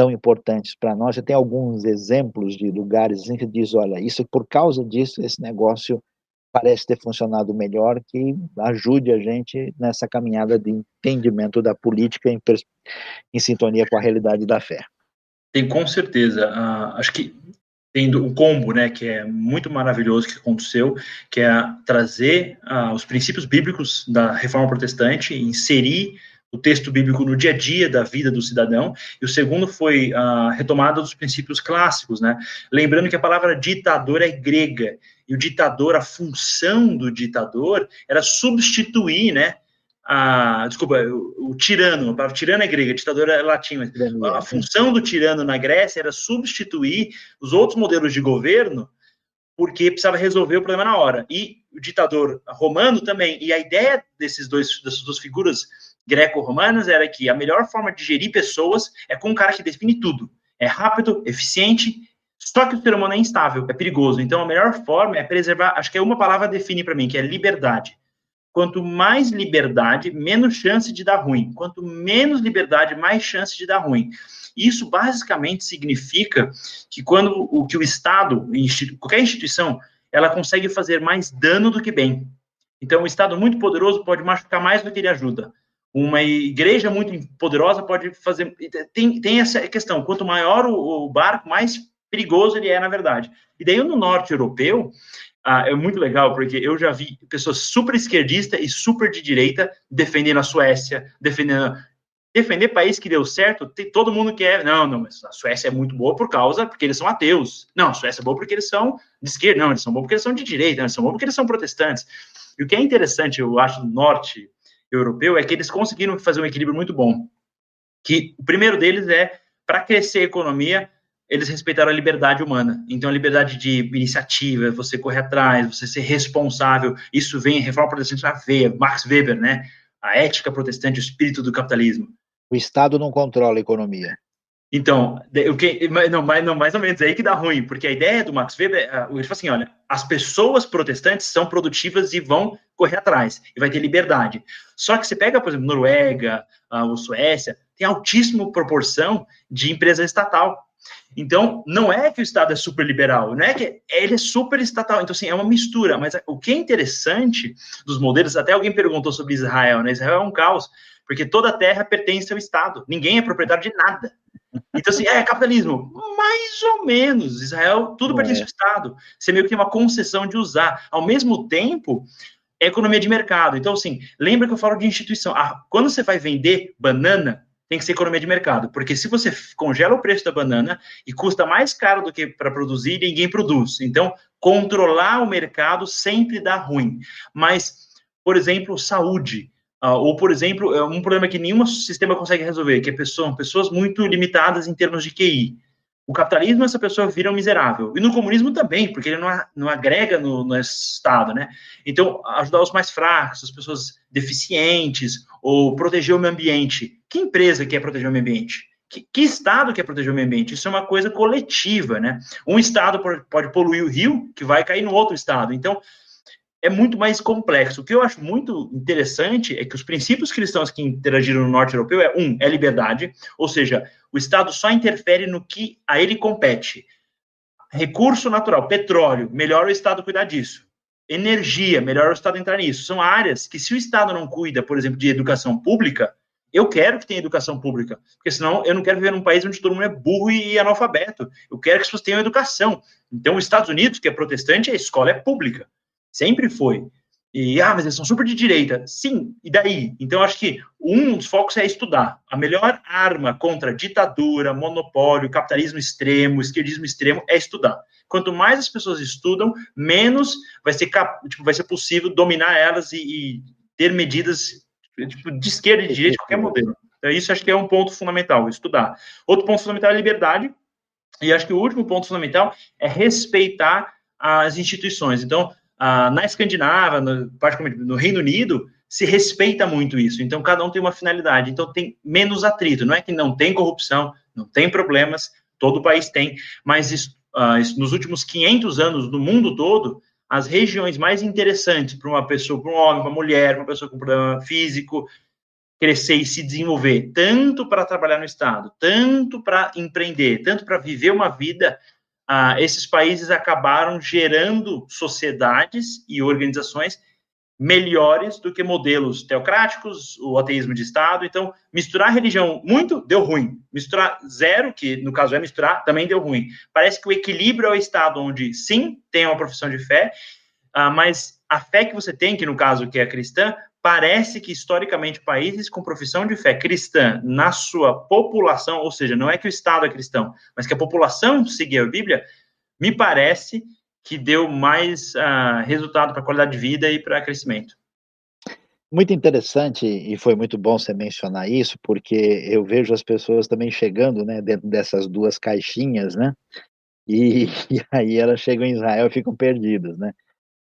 tão importantes para nós. Já tem alguns exemplos de lugares em que diz, olha, isso por causa disso esse negócio parece ter funcionado melhor, que ajude a gente nessa caminhada de entendimento da política em, em sintonia com a realidade da fé. Tem com certeza. Uh, acho que tem o combo, né, que é muito maravilhoso que aconteceu, que é trazer uh, os princípios bíblicos da reforma protestante, inserir o texto bíblico no dia a dia da vida do cidadão, e o segundo foi a retomada dos princípios clássicos, né? Lembrando que a palavra ditador é grega, e o ditador, a função do ditador era substituir, né? A, desculpa, o, o tirano, a palavra tirano é grega, ditador é latim, mas a função do tirano na Grécia era substituir os outros modelos de governo porque precisava resolver o problema na hora. E o ditador romano também. E a ideia desses dois, dessas duas figuras greco-romanas era que a melhor forma de gerir pessoas é com um cara que define tudo. É rápido, eficiente, só que o ser humano é instável, é perigoso. Então a melhor forma é preservar, acho que é uma palavra define para mim, que é liberdade. Quanto mais liberdade, menos chance de dar ruim. Quanto menos liberdade, mais chance de dar ruim. Isso basicamente significa que quando o que o Estado, qualquer instituição, ela consegue fazer mais dano do que bem. Então, o Estado muito poderoso pode machucar mais do que ele ajuda uma igreja muito poderosa pode fazer. Tem, tem essa questão: quanto maior o, o barco, mais perigoso ele é, na verdade. E daí no norte europeu. Ah, é muito legal, porque eu já vi pessoas super esquerdistas e super de direita defendendo a Suécia, defendendo defender país que deu certo, tem, todo mundo quer. Não, não, mas a Suécia é muito boa por causa porque eles são ateus. Não, a Suécia é boa porque eles são de esquerda. Não, eles são bons porque eles são de direita. Não, eles são bons porque eles são protestantes. E o que é interessante, eu acho, no norte europeu é que eles conseguiram fazer um equilíbrio muito bom. Que o primeiro deles é para crescer a economia, eles respeitaram a liberdade humana. Então, a liberdade de iniciativa, você correr atrás, você ser responsável, isso vem em reforma protestante na veia, Max Weber, né? A ética protestante, o espírito do capitalismo. O Estado não controla a economia. Então, o que, não, mais, não, mais ou menos, é aí que dá ruim, porque a ideia do Max Weber, é, ele fala assim, olha, as pessoas protestantes são produtivas e vão correr atrás, e vai ter liberdade. Só que você pega, por exemplo, Noruega, ou Suécia, tem altíssima proporção de empresa estatal. Então, não é que o Estado é super liberal, não é que ele é super estatal. Então, assim, é uma mistura. Mas o que é interessante dos modelos, até alguém perguntou sobre Israel, né? Israel é um caos, porque toda a terra pertence ao Estado. Ninguém é proprietário de nada. Então, assim, é capitalismo? Mais ou menos. Israel, tudo pertence ao Estado. Você meio que tem uma concessão de usar. Ao mesmo tempo, é economia de mercado. Então, assim, lembra que eu falo de instituição. Ah, quando você vai vender banana, tem que ser economia de mercado. Porque se você congela o preço da banana e custa mais caro do que para produzir, ninguém produz. Então, controlar o mercado sempre dá ruim. Mas, por exemplo, saúde. Uh, ou, por exemplo, é um problema que nenhum sistema consegue resolver, que é pessoa, pessoas muito limitadas em termos de QI. o capitalismo essa pessoa vira um miserável. E no comunismo também, porque ele não, não agrega no, no Estado, né? Então, ajudar os mais fracos, as pessoas deficientes, ou proteger o meio ambiente. Que empresa quer proteger o meio ambiente? Que, que, Estado quer proteger o meio ambiente? Isso é uma coisa coletiva, né? Um Estado pode, pode poluir o rio, que vai cair no outro Estado. Então, é muito mais complexo. O que eu acho muito interessante é que os princípios cristãos que interagiram no norte europeu é um, é liberdade, ou seja, o Estado só interfere no que a ele compete. Recurso natural, petróleo, melhor o Estado cuidar disso. Energia, melhor o Estado entrar nisso. São áreas que, se o Estado não cuida, por exemplo, de educação pública, eu quero que tenha educação pública, porque senão eu não quero viver num país onde todo mundo é burro e analfabeto. Eu quero que as pessoas tenham educação. Então, os Estados Unidos, que é protestante, a escola é pública. Sempre foi. E, ah, mas eles são super de direita. Sim, e daí? Então, acho que um dos focos é estudar. A melhor arma contra ditadura, monopólio, capitalismo extremo, esquerdismo extremo é estudar. Quanto mais as pessoas estudam, menos vai ser, tipo, vai ser possível dominar elas e, e ter medidas tipo, de esquerda e de direita, qualquer modelo. Então, isso acho que é um ponto fundamental, estudar. Outro ponto fundamental é liberdade. E acho que o último ponto fundamental é respeitar as instituições. Então, ah, na Escandinávia, no, particularmente no Reino Unido, se respeita muito isso. Então, cada um tem uma finalidade. Então, tem menos atrito. Não é que não tem corrupção, não tem problemas, todo o país tem, mas isso, ah, nos últimos 500 anos, no mundo todo, as regiões mais interessantes para uma pessoa, para um homem, para uma mulher, para uma pessoa com problema físico, crescer e se desenvolver, tanto para trabalhar no Estado, tanto para empreender, tanto para viver uma vida ah, esses países acabaram gerando sociedades e organizações melhores do que modelos teocráticos, o ateísmo de Estado. Então, misturar religião muito deu ruim. Misturar zero, que no caso é misturar, também deu ruim. Parece que o equilíbrio é o Estado onde, sim, tem uma profissão de fé, ah, mas a fé que você tem, que no caso que é cristã, parece que historicamente países com profissão de fé cristã na sua população, ou seja, não é que o Estado é cristão, mas que a população seguia a Bíblia, me parece que deu mais uh, resultado para qualidade de vida e para crescimento. Muito interessante e foi muito bom você mencionar isso, porque eu vejo as pessoas também chegando, né, dentro dessas duas caixinhas, né, e, e aí elas chegam em Israel e ficam perdidas, né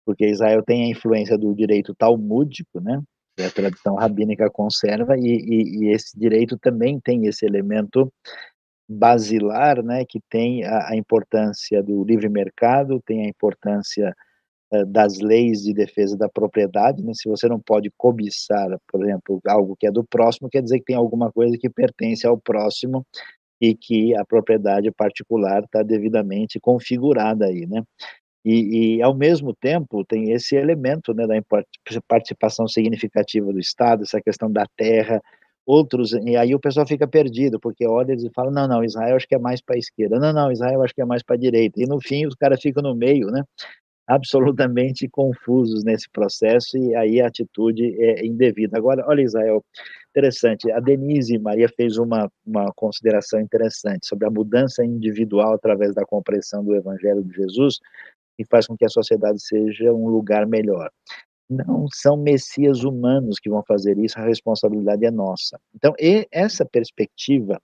porque Israel tem a influência do direito talmúdico, né, que a tradição rabínica conserva, e, e, e, esse direito também tem esse elemento basilar, né, que tem a, a importância do livre mercado, tem a importância uh, das leis de defesa da propriedade, né, se você não pode cobiçar, por exemplo, algo que é do próximo, quer dizer que tem alguma coisa que pertence ao próximo e que a propriedade particular está devidamente configurada aí, né? E, e, ao mesmo tempo, tem esse elemento né, da participação significativa do Estado, essa questão da terra, outros, e aí o pessoal fica perdido, porque olha e fala, não, não, Israel acho que é mais para a esquerda, não, não, Israel acho que é mais para a direita, e no fim os caras ficam no meio, né, absolutamente confusos nesse processo, e aí a atitude é indevida. Agora, olha Israel, interessante, a Denise Maria fez uma, uma consideração interessante sobre a mudança individual através da compreensão do Evangelho de Jesus, e faz com que a sociedade seja um lugar melhor. Não são messias humanos que vão fazer isso, a responsabilidade é nossa. Então, essa perspectiva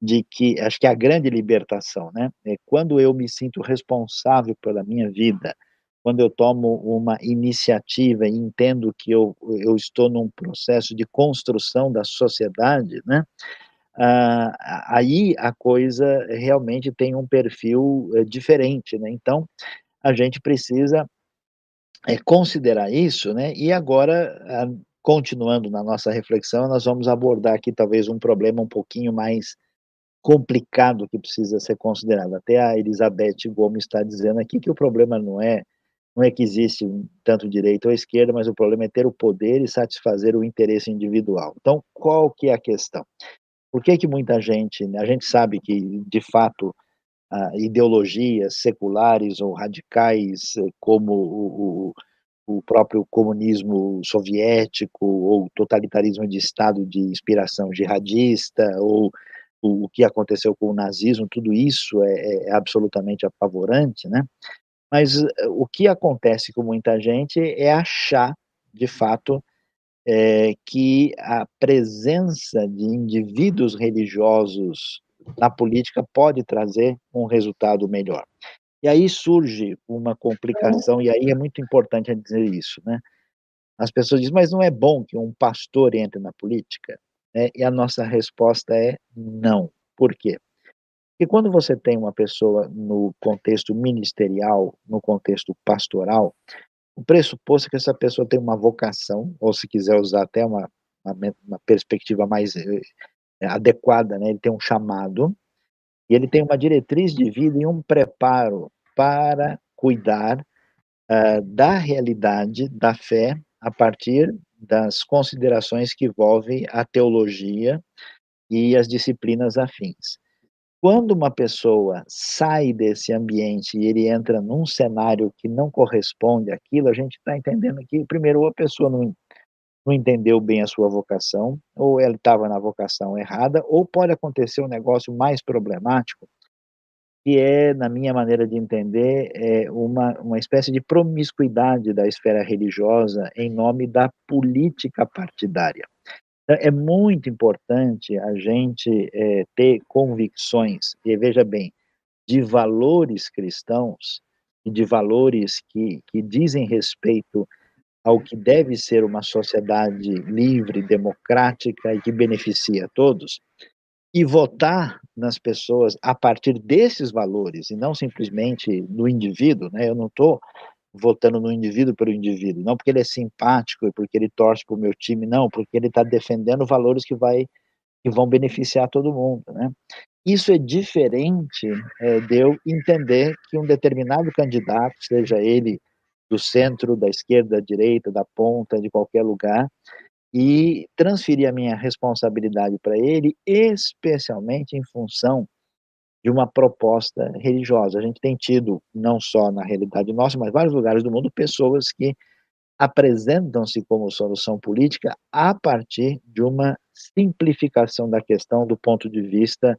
de que, acho que a grande libertação, né, é quando eu me sinto responsável pela minha vida, quando eu tomo uma iniciativa e entendo que eu, eu estou num processo de construção da sociedade, né, ah, aí a coisa realmente tem um perfil é, diferente, né? Então, a gente precisa é, considerar isso, né? E agora, a, continuando na nossa reflexão, nós vamos abordar aqui talvez um problema um pouquinho mais complicado que precisa ser considerado. Até a Elizabeth Gomes está dizendo aqui que o problema não é não é que existe tanto direita ou esquerda, mas o problema é ter o poder e satisfazer o interesse individual. Então, qual que é a questão? Por que que muita gente, a gente sabe que de fato ideologias seculares ou radicais, eh, como o, o, o próprio comunismo soviético ou totalitarismo de Estado de inspiração jihadista ou o, que aconteceu com o nazismo, tudo isso é, é absolutamente apavorante, né? Mas eh, o que acontece com muita gente é achar, de fato, é, que a presença de indivíduos religiosos na política pode trazer um resultado melhor. E aí surge uma complicação, e aí é muito importante dizer isso, né? As pessoas dizem, mas não é bom que um pastor entre na política? É, e a nossa resposta é não. Por quê? Porque quando você tem uma pessoa no contexto ministerial, no contexto pastoral, o pressuposto é que essa pessoa tem uma vocação, ou se quiser usar até uma, uma, uma perspectiva mais eh, adequada, né? ele tem um chamado, e ele tem uma diretriz de vida e um preparo para cuidar uh, da realidade da fé a partir das considerações que envolvem a teologia e as disciplinas afins. Quando uma pessoa sai desse ambiente e ele entra num cenário que não corresponde àquilo, a gente está entendendo que, primeiro, a pessoa não, não entendeu bem a sua vocação, ou ela estava na vocação errada, ou pode acontecer um negócio mais problemático, que é, na minha maneira de entender, é uma, uma espécie de promiscuidade da esfera religiosa em nome da política partidária. Então, é muito importante a gente é, ter convicções, e veja bem, de valores cristãos e de valores que, que dizem respeito ao que deve ser uma sociedade livre, democrática e que beneficia a todos, e votar nas pessoas a partir desses valores e não simplesmente no indivíduo, né? Eu não estou votando no indivíduo pelo indivíduo, não porque ele é simpático e porque ele torce para o meu time, não, porque ele está defendendo valores que vai que vão beneficiar todo mundo, né? Isso é diferente é, de eu entender que um determinado candidato, seja ele do centro, da esquerda, da direita, da ponta, de qualquer lugar, e transferir a minha responsabilidade para ele, especialmente em função de uma proposta religiosa. A gente tem tido, não só na realidade nossa, mas vários lugares do mundo, pessoas que apresentam-se como solução política a partir de uma simplificação da questão do ponto de vista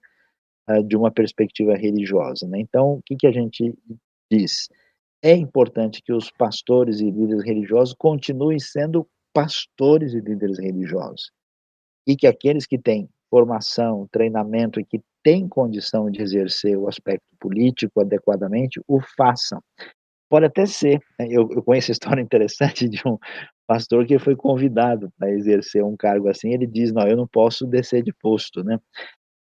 uh, de uma perspectiva religiosa. Né? Então, o que, que a gente diz? É importante que os pastores e líderes religiosos continuem sendo pastores e líderes religiosos. E que aqueles que têm formação, treinamento e que têm condição de exercer o aspecto político adequadamente, o façam. Pode até ser, né? eu, eu conheço a história interessante de um pastor que foi convidado para exercer um cargo assim, ele diz, não, eu não posso descer de posto, né?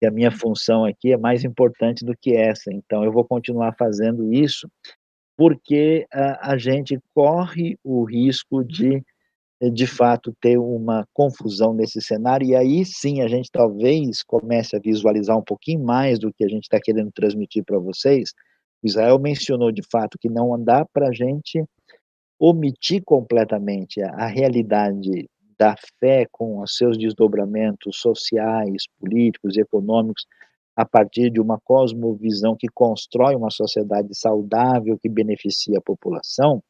Que a minha função aqui é mais importante do que essa, então eu vou continuar fazendo isso, porque a, a gente corre o risco de eh, de fato ter uma confusão nesse cenário, e aí sim a gente talvez comece a visualizar um pouquinho mais do que a gente está querendo transmitir para vocês. Israel mencionou de fato que não dá para a gente omitir completamente a, a realidade da fé com os seus desdobramentos sociais, políticos econômicos a partir de uma cosmovisão que constrói uma sociedade saudável que beneficia a população,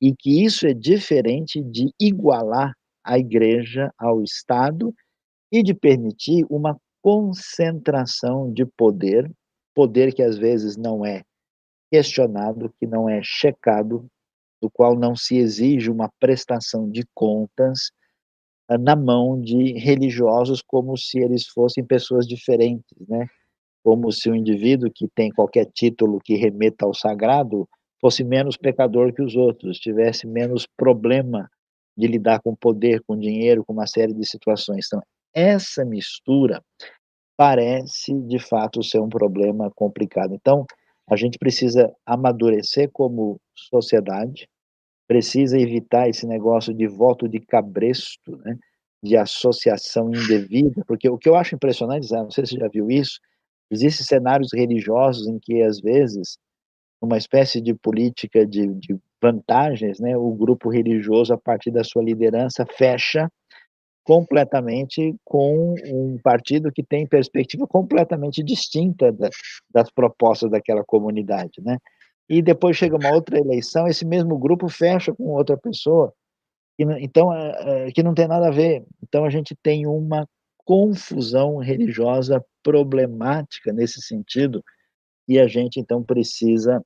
e que isso é diferente de igualar a igreja ao Estado e de permitir uma concentração de poder, poder que às vezes não é questionado, que não é checado, do qual não se exige uma prestação de contas na mão de religiosos como se eles fossem pessoas diferentes, né? Como se o indivíduo que tem qualquer título que remeta ao sagrado fosse menos pecador que os outros, tivesse menos problema de lidar com poder, com dinheiro, com uma série de situações. Então, essa mistura parece, de fato, ser um problema complicado. Então, a gente precisa amadurecer como sociedade, precisa evitar esse negócio de voto de cabresto, né, de associação indevida, porque o que eu acho impressionante, não sei se você já viu isso, existem cenários religiosos em que, às vezes, uma espécie de política de, de vantagens, né, o grupo religioso, a partir da sua liderança, fecha completamente com um partido que tem perspectiva completamente distinta da, das propostas daquela comunidade, né? E depois chega uma outra eleição, esse mesmo grupo fecha com outra pessoa, e, então é, é, que não tem nada a ver. Então a gente tem uma confusão religiosa problemática nesse sentido, e a gente então precisa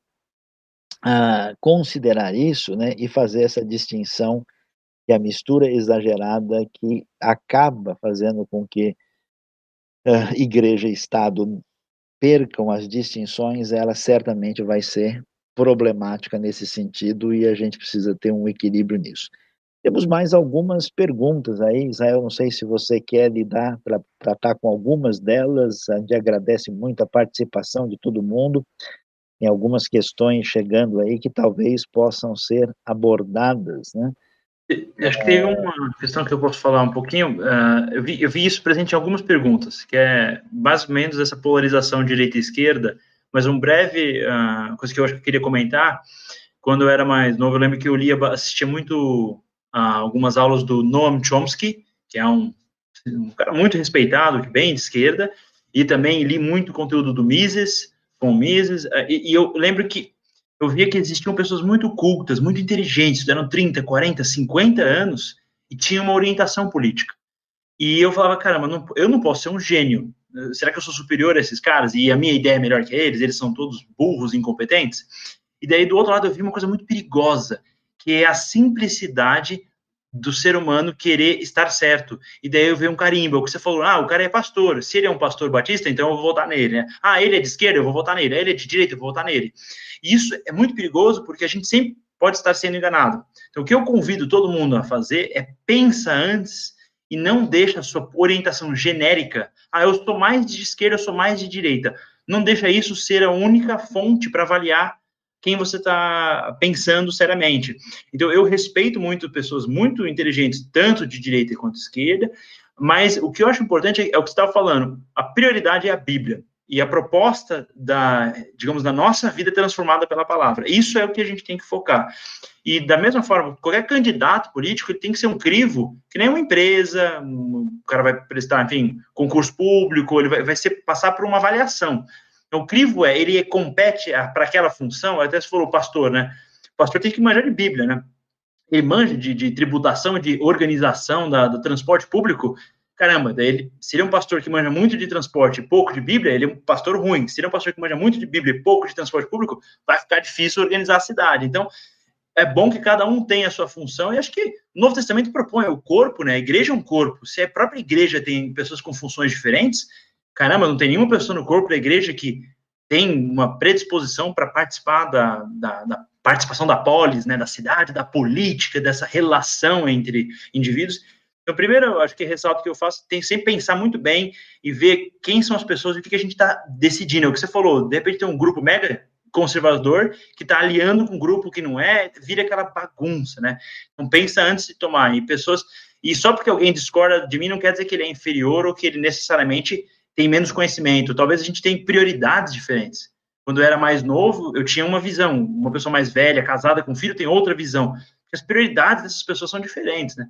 a considerar isso né, e fazer essa distinção que a mistura exagerada que acaba fazendo com que uh, igreja e Estado percam as distinções, ela certamente vai ser problemática nesse sentido e a gente precisa ter um equilíbrio nisso. Temos mais algumas perguntas aí, Israel, não sei se você quer lidar para tratar com algumas delas, a gente agradece muito a participação de todo mundo, tem algumas questões chegando aí que talvez possam ser abordadas, né? Acho que teve uma questão que eu posso falar um pouquinho. Uh, eu, vi, eu vi isso presente em algumas perguntas, que é mais ou menos essa polarização direita e esquerda, mas um breve uh, coisa que eu acho que eu queria comentar. Quando eu era mais novo, eu lembro que eu lia, assistia muito uh, algumas aulas do Noam Chomsky, que é um, um cara muito respeitado, bem de esquerda, e também li muito conteúdo do Mises, com Mises, e, e eu lembro que eu via que existiam pessoas muito cultas, muito inteligentes, estudaram 30, 40, 50 anos e tinham uma orientação política. E eu falava, caramba, não, eu não posso ser um gênio. Será que eu sou superior a esses caras? E a minha ideia é melhor que eles? Eles são todos burros, incompetentes? E daí, do outro lado, eu vi uma coisa muito perigosa, que é a simplicidade do ser humano querer estar certo. E daí eu vejo um carimbo, que você falou, ah, o cara é pastor, se ele é um pastor batista, então eu vou votar nele, né? Ah, ele é de esquerda, eu vou votar nele, ele é de direita, eu vou votar nele. E isso é muito perigoso porque a gente sempre pode estar sendo enganado. Então o que eu convido todo mundo a fazer é pensa antes e não deixa a sua orientação genérica, ah, eu sou mais de esquerda, eu sou mais de direita. Não deixa isso ser a única fonte para avaliar quem você está pensando seriamente. Então, eu respeito muito pessoas muito inteligentes, tanto de direita quanto de esquerda, mas o que eu acho importante é, é o que você estava falando. A prioridade é a Bíblia e a proposta da, digamos, da nossa vida transformada pela palavra. Isso é o que a gente tem que focar. E da mesma forma, qualquer candidato político tem que ser um crivo, que nem uma empresa, o cara vai prestar, enfim, concurso público, ele vai, vai ser, passar por uma avaliação. Então, o crivo é, ele compete para aquela função, até se for o pastor, né? O pastor tem que manjar de Bíblia, né? Ele manja de, de tributação, de organização da, do transporte público. Caramba, daí ele, se ele é um pastor que manja muito de transporte e pouco de Bíblia, ele é um pastor ruim. Se ele é um pastor que manja muito de Bíblia e pouco de transporte público, vai ficar difícil organizar a cidade. Então, é bom que cada um tenha a sua função, e acho que o Novo Testamento propõe o corpo, né? A igreja é um corpo. Se a própria igreja tem pessoas com funções diferentes, caramba, não tem nenhuma pessoa no corpo da igreja que tem uma predisposição para participar da, da, da, participação da polis, né, da cidade, da política, dessa relação entre indivíduos. Então, primeiro, acho que ressalto que eu faço, tem sempre pensar muito bem e ver quem são as pessoas e o que, que a gente está decidindo. É o que você falou, de repente tem um grupo mega conservador que está aliando com um grupo que não é, vira aquela bagunça, né? Então pensa antes de tomar. E pessoas e só porque alguém discorda de mim não quer dizer que ele é inferior ou que ele necessariamente tem menos conhecimento, talvez a gente tenha prioridades diferentes. Quando eu era mais novo, eu tinha uma visão, uma pessoa mais velha, casada com filho, tem outra visão. As prioridades dessas pessoas são diferentes, né?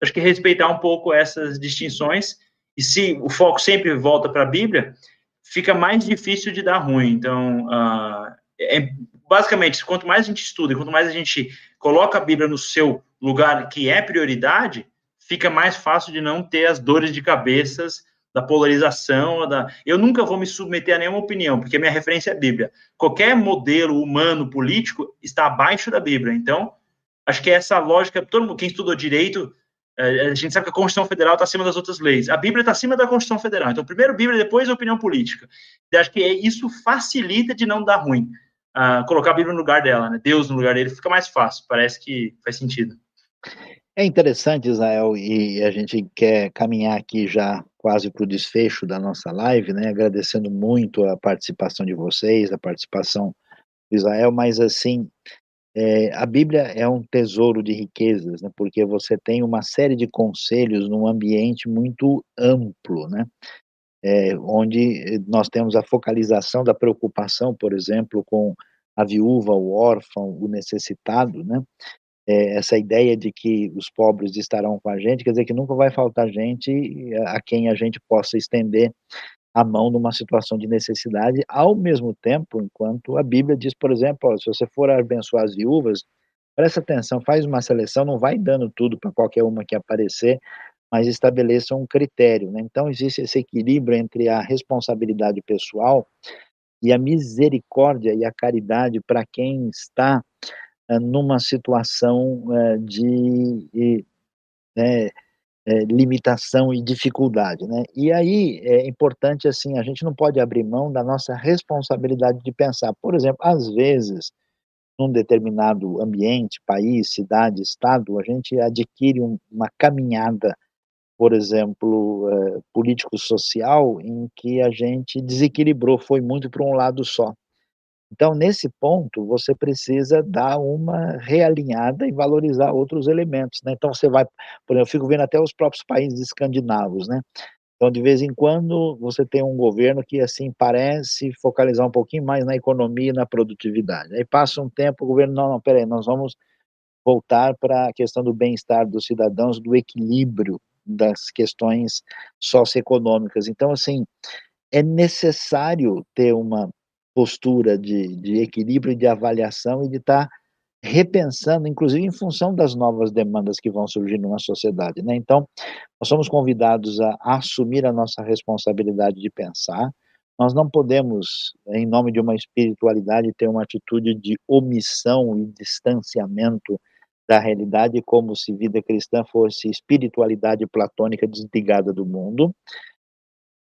Acho que respeitar um pouco essas distinções, e se o foco sempre volta para a Bíblia, fica mais difícil de dar ruim. Então, uh, é, basicamente, quanto mais a gente estuda, quanto mais a gente coloca a Bíblia no seu lugar que é prioridade, fica mais fácil de não ter as dores de cabeças da polarização. Da... Eu nunca vou me submeter a nenhuma opinião, porque minha referência é a Bíblia. Qualquer modelo humano político está abaixo da Bíblia. Então, acho que essa lógica, todo mundo, quem estudou direito, é, a gente sabe que a Constituição Federal está acima das outras leis. A Bíblia está acima da Constituição Federal. Então, primeiro Bíblia, depois a opinião política. E acho que isso facilita de não dar ruim. Uh, colocar a Bíblia no lugar dela, né? Deus no lugar dele, fica mais fácil. Parece que faz sentido. É interessante, Israel, e a gente quer caminhar aqui já quase para o desfecho da nossa live, né? Agradecendo muito a participação de vocês, a participação do Israel, mas assim, é, a Bíblia é um tesouro de riquezas, né? Porque você tem uma série de conselhos num ambiente muito amplo, né? É, onde nós temos a focalização da preocupação, por exemplo, com a viúva, o órfão, o necessitado, né? É, essa ideia de que os pobres estarão com a gente, quer dizer que nunca vai faltar gente a quem a gente possa estender a mão numa situação de necessidade, ao mesmo tempo, enquanto a Bíblia diz, por exemplo, se você for abençoar as viúvas, presta atenção, faz uma seleção, não vai dando tudo para qualquer uma que aparecer, mas estabeleça um critério. Né? Então, existe esse equilíbrio entre a responsabilidade pessoal e a misericórdia e a caridade para quem está numa situação eh, de, né, é, limitação e dificuldade, né? E aí é importante assim, a gente não pode abrir mão da nossa responsabilidade de pensar. Por exemplo, às vezes, num determinado ambiente, país, cidade, estado, a gente adquire um, uma caminhada, por exemplo, político-social, em que a gente desequilibrou, foi muito para um lado só. Então, nesse ponto, você precisa dar uma realinhada e valorizar outros elementos, né? Então, você vai, por exemplo, eu fico vendo até os próprios países escandinavos, né? Então, de vez em quando, você tem um governo que, assim, parece focalizar um pouquinho mais na economia e na produtividade. Aí passa um tempo, o governo, não, não, peraí, nós vamos voltar para a questão do bem-estar dos cidadãos, do equilíbrio das questões socioeconômicas. Então, assim, é necessário ter uma postura de, de equilíbrio de avaliação e de estar tá repensando, inclusive em função das novas demandas que vão surgir numa sociedade. Né? Então, nós somos convidados a, a assumir a nossa responsabilidade de pensar. Nós não podemos, em nome de uma espiritualidade, ter uma atitude de omissão e distanciamento da realidade, como se vida cristã fosse espiritualidade platônica desligada do mundo.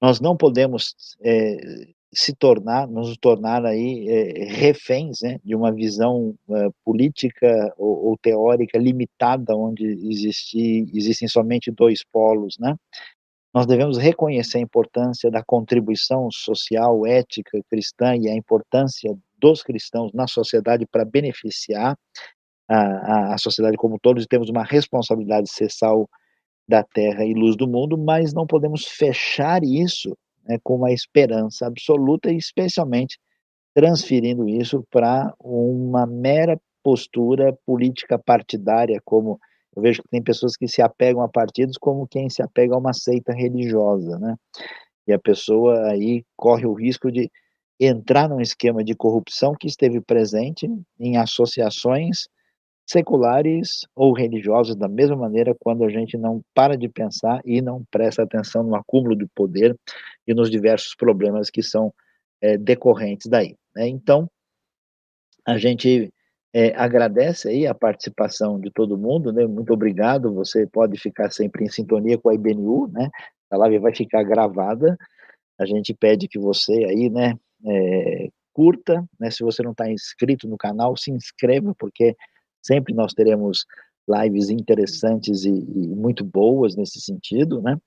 Nós não podemos é, se tornar, nos tornar aí é, reféns né, de uma visão é, política ou, ou, teórica limitada, onde existe, existem somente dois polos, né? Nós devemos reconhecer a importância da contribuição social, ética, cristã e a importância dos cristãos na sociedade para beneficiar a, a, a sociedade como todos. Temos uma responsabilidade de ser sal da terra e luz do mundo, mas não podemos fechar isso né, com uma esperança absoluta e especialmente transferindo isso para uma mera postura política partidária, como eu vejo que tem pessoas que se apegam a partidos como quem se apega a uma seita religiosa, né? E a pessoa aí corre o risco de entrar num esquema de corrupção que esteve presente em associações seculares ou religiosos, da mesma maneira, quando a gente não para de pensar e não presta atenção no acúmulo de poder e nos diversos problemas que são é, decorrentes daí. Né? Então, a gente é, agradece aí a participação de todo mundo, né? Muito obrigado. Você pode ficar sempre em sintonia com a IBNU, né? A live vai ficar gravada. A gente pede que você aí, né, é, curta, né? Se você não está inscrito no canal, se inscreva, porque Sempre nós teremos lives interessantes e, e muito boas nesse sentido, né?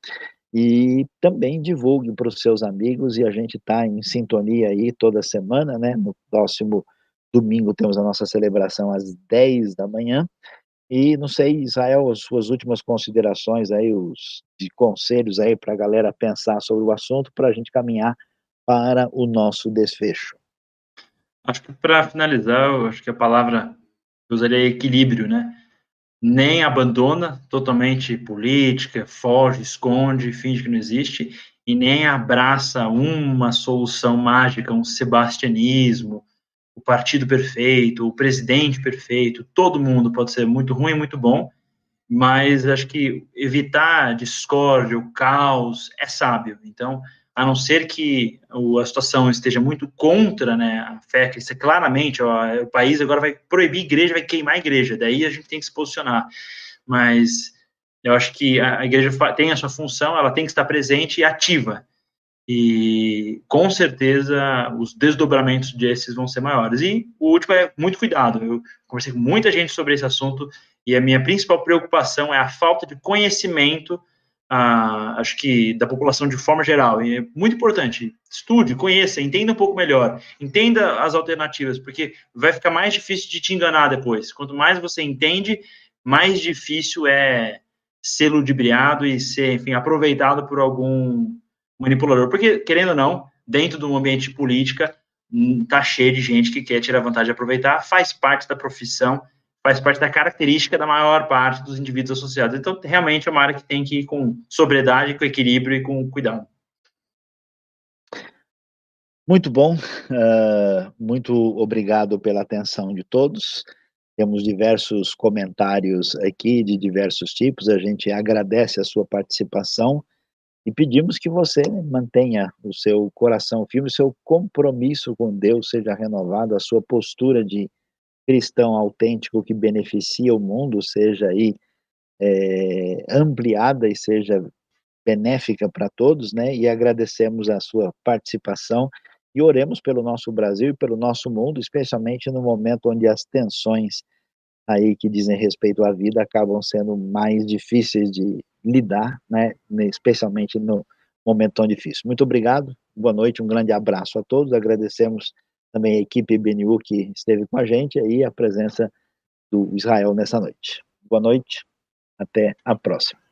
E também divulgue para os seus amigos e a gente está em sintonia aí toda semana, né? No próximo domingo temos a nossa celebração às 10 da manhã. E não sei, Israel, as suas últimas considerações aí, os de conselhos aí para a galera pensar sobre o assunto, para a gente caminhar para o nosso desfecho. Acho que para finalizar, acho que a palavra usaria equilíbrio, né? Nem abandona totalmente política, foge, esconde, finge que não existe, e nem abraça uma solução mágica, um sebastianismo, o partido perfeito, o presidente perfeito. Todo mundo pode ser muito ruim muito bom, mas acho que evitar discórdia, o caos, é sábio. Então, a não ser que a situação esteja muito contra né, a fé cristã, claramente ó, o país agora vai proibir igreja, vai queimar a igreja, daí a gente tem que se posicionar. Mas eu acho que a, igreja tem a sua função, ela tem que estar presente e ativa. E com certeza os desdobramentos desses vão ser maiores. E o último é muito cuidado. Eu conversei com muita gente sobre esse assunto e a minha principal preocupação é a falta de conhecimento acho que da população de forma geral. E é muito importante. Estude, conheça, entenda um pouco melhor, entenda as alternativas, porque vai ficar mais difícil de te enganar depois. Quanto mais você entende, mais difícil é ser ludibriado e ser, enfim, aproveitado por algum manipulador. Porque, querendo ou não, dentro do ambiente de política, hum, tá cheio de gente que quer tirar vantagem de aproveitar, faz parte da profissão faz parte da característica da maior parte dos indivíduos associados. Então, realmente é uma área que tem que ir com sobriedade, com equilíbrio e com cuidado. Muito bom, uh, muito obrigado pela atenção de todos. Temos diversos comentários aqui de diversos tipos, a gente agradece a sua participação e pedimos que você mantenha o seu coração firme, o seu compromisso com Deus seja renovado, a sua postura de cristão autêntico que beneficia o mundo, seja aí é, ampliada e seja benéfica para todos, né? E agradecemos a sua participação e oremos pelo nosso Brasil e pelo nosso mundo, especialmente no momento onde as tensões aí que dizem respeito à vida acabam sendo mais difíceis de lidar, né? Especialmente no momento tão difícil. Muito obrigado, boa noite, um grande abraço a todos. Agradecemos também a equipe BNU que esteve com a gente e a presença do Israel nessa noite. Boa noite, até a próxima.